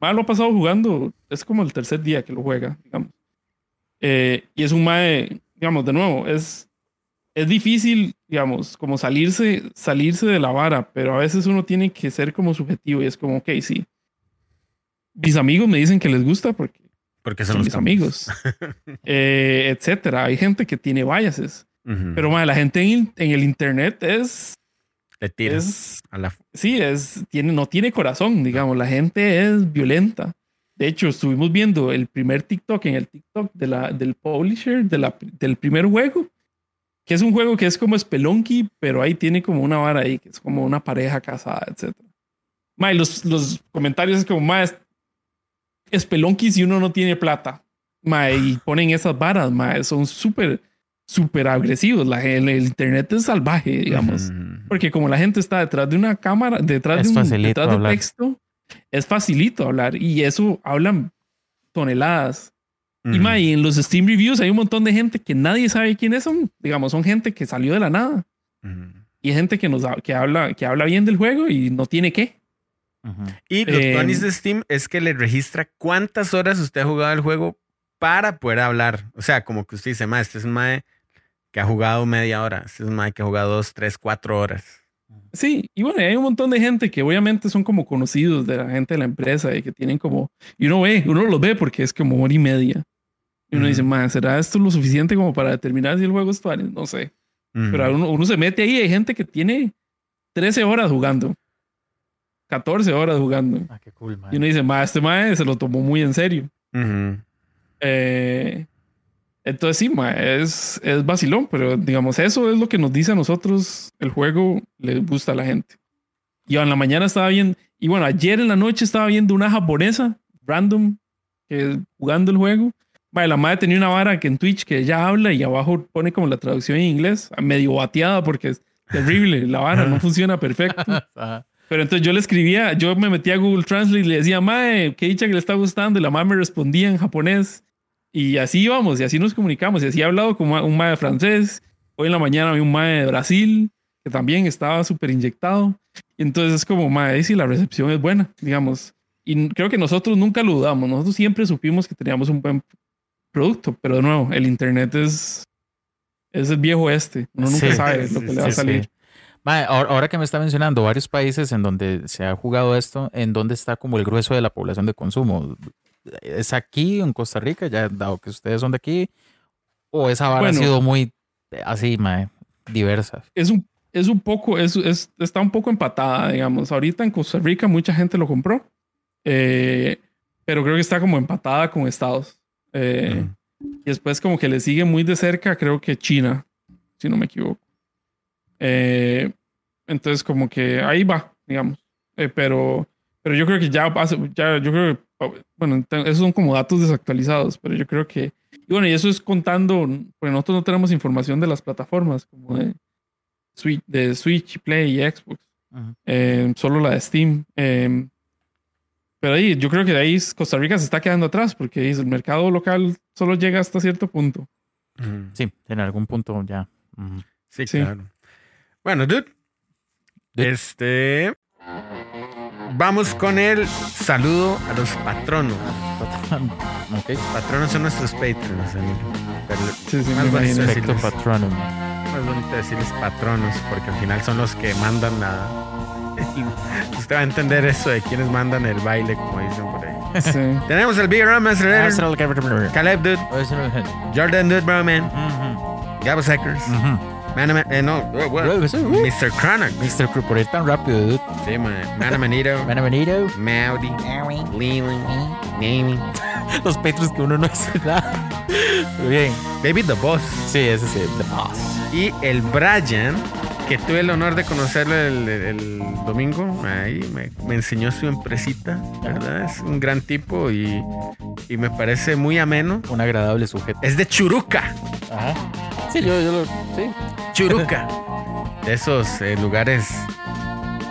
mae lo ha pasado jugando, es como el tercer día que lo juega, digamos. Eh, y es un mae, digamos, de nuevo, es, es difícil, digamos, como salirse, salirse de la vara, pero a veces uno tiene que ser como subjetivo y es como, ok, sí. Mis amigos me dicen que les gusta porque Porque son son los mis amigos. amigos, eh, etcétera. Hay gente que tiene biases, Ujú. pero mae, la gente en, en el internet es, Le tira es a la. sí, es, tiene, no tiene corazón, digamos, la gente es violenta. De hecho, estuvimos viendo el primer TikTok en el TikTok de la, del publisher de la, del primer juego, que es un juego que es como Spelunky, pero ahí tiene como una vara ahí, que es como una pareja casada, etc. Mae, los, los comentarios es como, es- Spelunky si uno no tiene plata. Mae, y ponen esas varas, mae, son súper, súper agresivos. La, el, el internet es salvaje, digamos. Porque como la gente está detrás de una cámara, detrás Es de un detrás de texto, es facilito hablar. Y eso hablan toneladas. Y, Ujú. ma, y en los Steam Reviews hay un montón de gente que nadie sabe quiénes son. Digamos, son gente que salió de la nada. Y hay gente que, nos, que, habla, que habla bien del juego y no tiene qué. Ujú. Y los Eh, tuanis de Steam es que le registra cuántas horas usted ha jugado el juego para poder hablar. O sea, como que usted dice, ma, este es un mae que ha jugado media hora. Es un mae que ha jugado dos, tres, cuatro horas. Sí, y bueno, hay un montón de gente que obviamente son como conocidos de la gente de la empresa y que tienen como, y uno ve, uno los ve porque es como hora y media. Y uno dice, man, ¿será esto lo suficiente como para determinar si el juego es tuanis? No sé. Pero uno, uno se mete ahí, hay gente que tiene 13 horas jugando, 14 horas jugando. Ah, qué cool, man. Y uno dice, ma, este mae se lo tomó muy en serio. Ujú. Eh, entonces sí, ma, es, es vacilón, pero digamos, eso es lo que nos dice a nosotros, el juego le gusta a la gente. Y en la mañana estaba viendo, y bueno, ayer en la noche estaba viendo una japonesa, random, que jugando el juego. Ma, la madre tenía una vara que en Twitch que ella habla y abajo pone como la traducción en inglés, medio bateada porque es terrible, la vara no funciona perfecto. Pero entonces yo le escribía, yo me metía a Google Translate y le decía, Mae, qué dicha que le está gustando. Y la Mae me respondía en japonés. Y así íbamos, y así nos comunicamos. Y así he hablado con un Mae francés. Hoy en la mañana había un Mae de Brasil que también estaba súper inyectado. Y entonces es como, Mae, sí, la recepción es buena, digamos. Y creo que nosotros nunca lo dudamos. Nosotros siempre supimos que teníamos un buen producto. Pero de nuevo, el Internet es, es el viejo este. Uno nunca Sí, sabe lo sí, que le va a Sí, salir. sí. Mae, ahora, que me está mencionando varios países en donde se ha jugado esto, en donde está como el grueso de la población de consumo. ¿Es aquí en Costa Rica, ya dado que ustedes son de aquí? ¿O esa vara Bueno. ha sido muy eh, así, mae, diversa? es un, es un poco, es, es- está un poco empatada, digamos. Ahorita en Costa Rica mucha gente lo compró, eh, pero creo que está como empatada con Estados. Eh, Y después como que le sigue muy de cerca, creo que China, si no me equivoco. Eh, entonces como que ahí va, digamos. Eh, pero, pero yo creo que ya, ya, yo creo que, bueno, te- esos son como datos desactualizados, pero yo creo que, y bueno, y eso es contando, porque nosotros no tenemos información de las plataformas como de Switch, de Switch, Play y Xbox, eh, solo la de Steam. eh, pero ahí, yo creo que de ahí Costa Rica se está quedando atrás porque el mercado local solo llega hasta cierto punto. Sí, en algún punto ya. Sí, Sí. claro. Bueno, dude. Dude. Este. Vamos con el saludo a los patronos. ok. Patronos son nuestros patrons, amigo. Pero Sí, sí, Más bonito imagino. decir- Efecto patronum. más bonito decirles patronos, porque al final son los que mandan la. Usted va a entender eso de quienes mandan el baile, como dicen por ahí. Sí. Tenemos el Big Ram Accelerator, Ujú. Caleb Dude, Jordan Dude Broman, Gabo Sackers, Manama, eh, no? Mr. Chronic, Mr. Crew, por ir tan rápido, dude. sí, man, Manamanito, Bienvenido. Maudi, Leland, Mamie, Los Patrons que uno no hace nada. Muy bien. Baby the Boss Sí, ese sí. The Boss. y el Brian, que tuve el honor de conocerlo el, el domingo. Ahí me, me enseñó su empresita, ¿verdad? Es un gran tipo y, y me parece muy ameno. Un agradable sujeto. Es de Churuca, Ajá. Sí, yo, yo lo. Sí. Churuca. De esos eh, lugares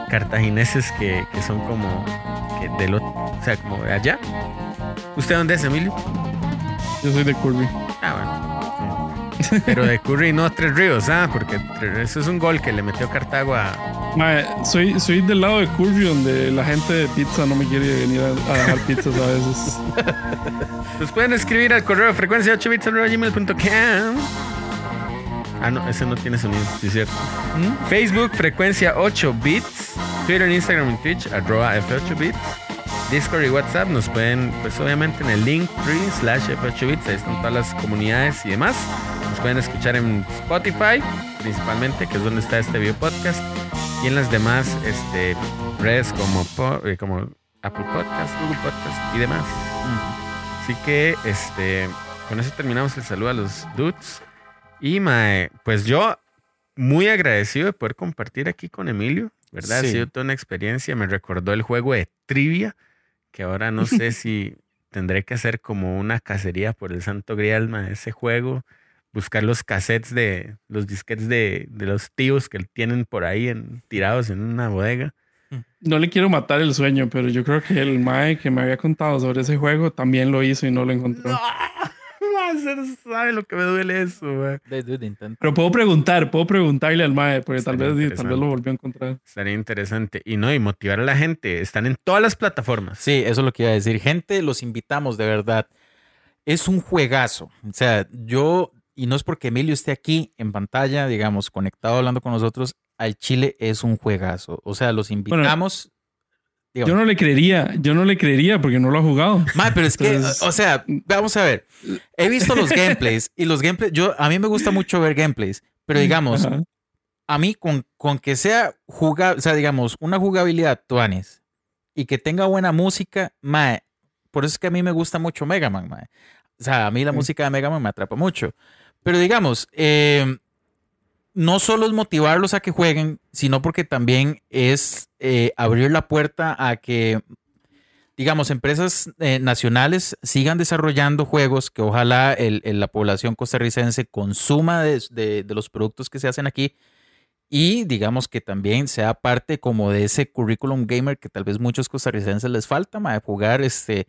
cartagineses que, que son como que del otro, o sea, como de allá. ¿Usted dónde es, Emilio? Yo soy de Curry. Ah, bueno. Pero de Curry no Tres Ríos, ah, porque eso es un gol que le metió Cartago a. Soy, soy del lado de Curry donde la gente de pizza no me quiere venir a, a dejar pizzas a veces. Nos pueden escribir al correo frecuencia 8 bits.gmail.com. Ah, no, ese no tiene sonido, sí es cierto. ¿Mm? Facebook, frecuencia 8 bits. Twitter, Instagram y Twitch, arroba F8 bits. Discord y WhatsApp nos pueden, pues obviamente en el link tree slash F8 bits, ahí están todas las comunidades y demás. Nos pueden escuchar en Spotify, principalmente, que es donde está este video podcast. Y en las demás este, redes como, eh, como Apple Podcast, Google Podcast y demás. Así que este, con eso terminamos el saludo a los dudes. Y mae, pues yo muy agradecido de poder compartir aquí con Emilio, ¿verdad? Sí. Ha sido toda una experiencia. Me recordó el juego de trivia, que ahora no sé si tendré que hacer como una cacería por el Santo Grial, mae, ese juego. Buscar los cassettes de los disquetes de, de los tíos que tienen por ahí en, tirados en una bodega. No le quiero matar el sueño, pero yo creo que el Mae que me había contado sobre ese juego también lo hizo y no lo encontró. Usted no sabe lo que me duele eso. Pero puedo preguntar, puedo preguntarle al mae, porque tal vez, tal vez lo volvió a encontrar. Estaría interesante. Y no, y motivar a la gente. Están en todas las plataformas. Sí, eso es lo que iba a decir. Gente, los invitamos de verdad. Es un juegazo. O sea, yo, y no es porque Emilio esté aquí en pantalla, digamos, conectado hablando con nosotros, al Chile es un juegazo. O sea, los invitamos. Yo no le creería, yo no le creería porque no lo ha jugado. Mae, pero es que, Entonces- o sea, vamos a ver. He visto los gameplays y los gameplays, yo, a mí me gusta mucho ver gameplays, pero digamos, Ajá. a mí con, con que sea jugable, o sea, digamos, una jugabilidad tuanes y que tenga buena música, mae, por eso es que a mí me gusta mucho Mega Man, mae. O sea, a mí la Sí. música de Mega Man me atrapa mucho. Pero digamos, eh, no solo es motivarlos a que jueguen, sino porque también es eh, abrir la puerta a que, digamos, empresas eh, nacionales sigan desarrollando juegos que ojalá el- el- la población costarricense consuma de, de- de los productos que se hacen aquí y digamos que también sea parte como de ese curriculum gamer que tal vez muchos costarricenses les falta, ma, de jugar este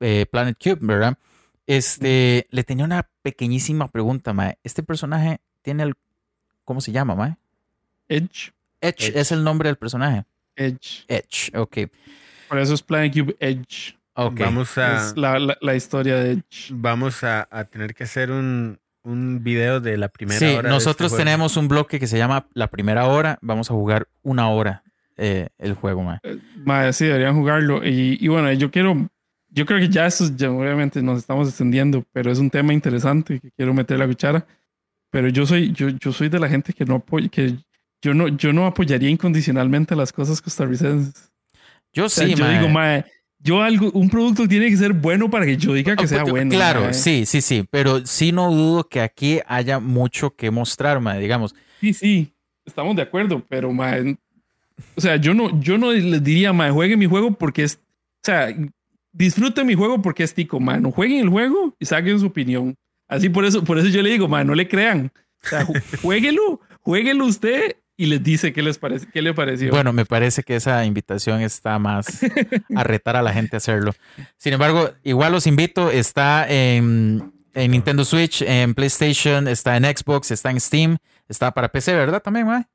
eh, Planet Cube, ¿verdad? Este, le tenía una pequeñísima pregunta, ma. Este personaje tiene el, ¿cómo se llama, ma? Edge. Edge, Edge. es el nombre del personaje. Edge. Edge, ok. Por eso es Planet Cube Edge. Ok. Vamos a, Es la, la, la historia de Edge. vamos a, a tener que hacer un, un video de la primera Sí, hora. nosotros este juego. tenemos un bloque que se llama La Primera Hora. Vamos a jugar una hora eh, el juego, ma. Mae, sí, deberían jugarlo. Y, y bueno, yo quiero, yo creo que ya eso, ya obviamente nos estamos extendiendo, pero es un tema interesante que quiero meter la cuchara. Pero yo soy, yo, yo soy de la gente que no apoya, que yo no, yo no apoyaría incondicionalmente las cosas costarricenses. Yo O sea, sí, yo digo, mae, yo algo, un producto tiene que ser bueno para que yo diga que sea bueno. Claro, mae. sí, sí, sí. Pero sí no dudo que aquí haya mucho que mostrar, ma, digamos. Sí, sí, estamos de acuerdo, pero mae, o sea, yo no, yo no les diría, mae, jueguen mi juego porque es, o sea, disfruten mi juego porque es tico, mae, no jueguen el juego y saquen su opinión. Así por eso, por eso yo le digo, mae, no le crean. O sea, ju- jueguelo, jueguelo usted y les dice qué les parece, qué le pareció. Bueno, me parece que esa invitación está más a retar a la gente a hacerlo. Sin embargo, igual los invito. Está en, en Nintendo Switch, en PlayStation, está en Xbox, está en Steam, está para PC, ¿verdad? También, ma?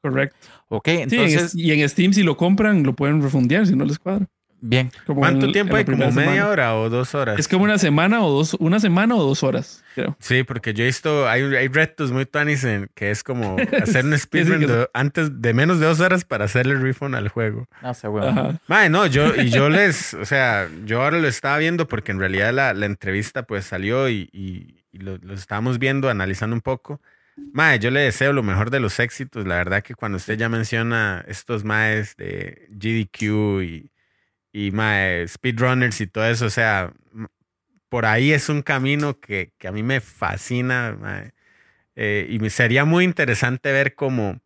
correcto. Ok, Sí, en entonces, es- y en Steam si lo compran lo pueden refundear si no les cuadra. Bien. Como ¿Cuánto en- tiempo en hay? ¿Como media semana. hora o dos horas? Es como una semana o dos, una semana o dos horas, creo. Sí, porque yo he visto, hay, hay retos muy tuanis en que es como hacer un Sí, sí, speedrun de- antes de menos de dos horas para hacerle refund al juego. No sé, weón. Mae, no, yo, y yo les, o sea, yo ahora lo estaba viendo porque en realidad la, la entrevista pues salió y, y- y lo, lo estábamos viendo, analizando un poco. Mae, yo le deseo lo mejor de los éxitos. La verdad que cuando usted ya menciona estos maes de GDQ y, y mae, speedrunners y todo eso, o sea, por ahí es un camino que, que a mí me fascina, mae. Eh, y me sería muy interesante ver cómo,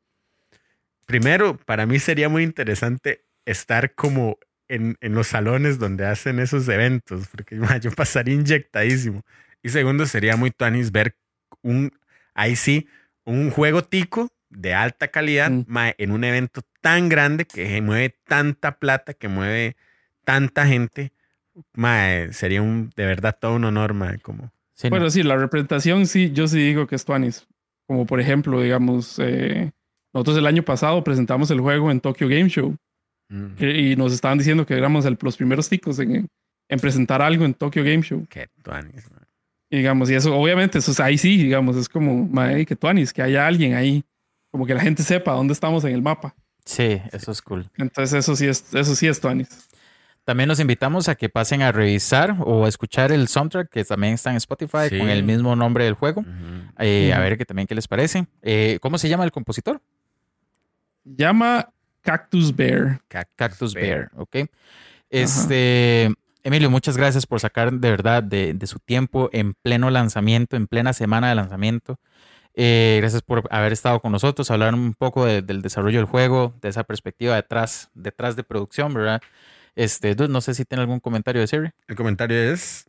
primero, para mí sería muy interesante estar como en, en los salones donde hacen esos eventos, porque mae, yo pasaría inyectadísimo. Y segundo, sería muy tuanis ver un, ahí sí, un juego tico de alta calidad Mm. mae, en un evento tan grande que mueve tanta plata, que mueve tanta gente. Mae, sería un, de verdad todo un honor, mae, como... Sí, no. Bueno, sí, la representación sí, yo sí digo que es Tuanis. Como por ejemplo, digamos, eh, nosotros el año pasado presentamos el juego en Tokyo Game Show mm, que- y nos estaban diciendo que éramos el- los primeros ticos en, en presentar algo en Tokyo Game Show. qué tuanis, mae. Y digamos, y eso, obviamente, eso es ahí sí, digamos, es como, mae, que Tuanis, que haya alguien ahí, como que la gente sepa dónde estamos en el mapa. sí, eso es cool. Entonces, eso sí es, eso sí es Tuanis. También los invitamos a que pasen a revisar o a escuchar el soundtrack que también está en Spotify Sí. con el mismo nombre del juego. Eh, A ver qué también qué les parece. Eh, ¿Cómo se llama el compositor? Llama Cactus Bear. Cactus Bear, ¿ok? Este, Emilio, muchas gracias por sacar de verdad de, de su tiempo en pleno lanzamiento, en plena semana de lanzamiento. Eh, gracias por haber estado con nosotros, hablar un poco de- del desarrollo del juego, de esa perspectiva detrás, detrás de producción, ¿verdad? Este, Dude, no sé si tiene algún comentario de Siri. El comentario es...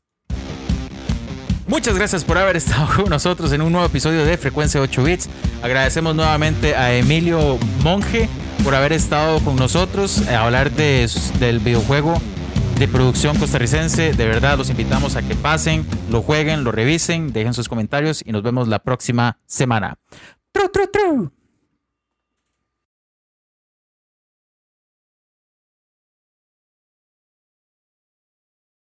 Muchas gracias por haber estado con nosotros en un nuevo episodio de Frecuencia 8 Bits. Agradecemos nuevamente a Emilio Monge por haber estado con nosotros a hablar de, del videojuego de producción costarricense. De verdad, los invitamos a que pasen, lo jueguen, lo revisen, dejen sus comentarios y nos vemos la próxima semana. Tru, tru, tru.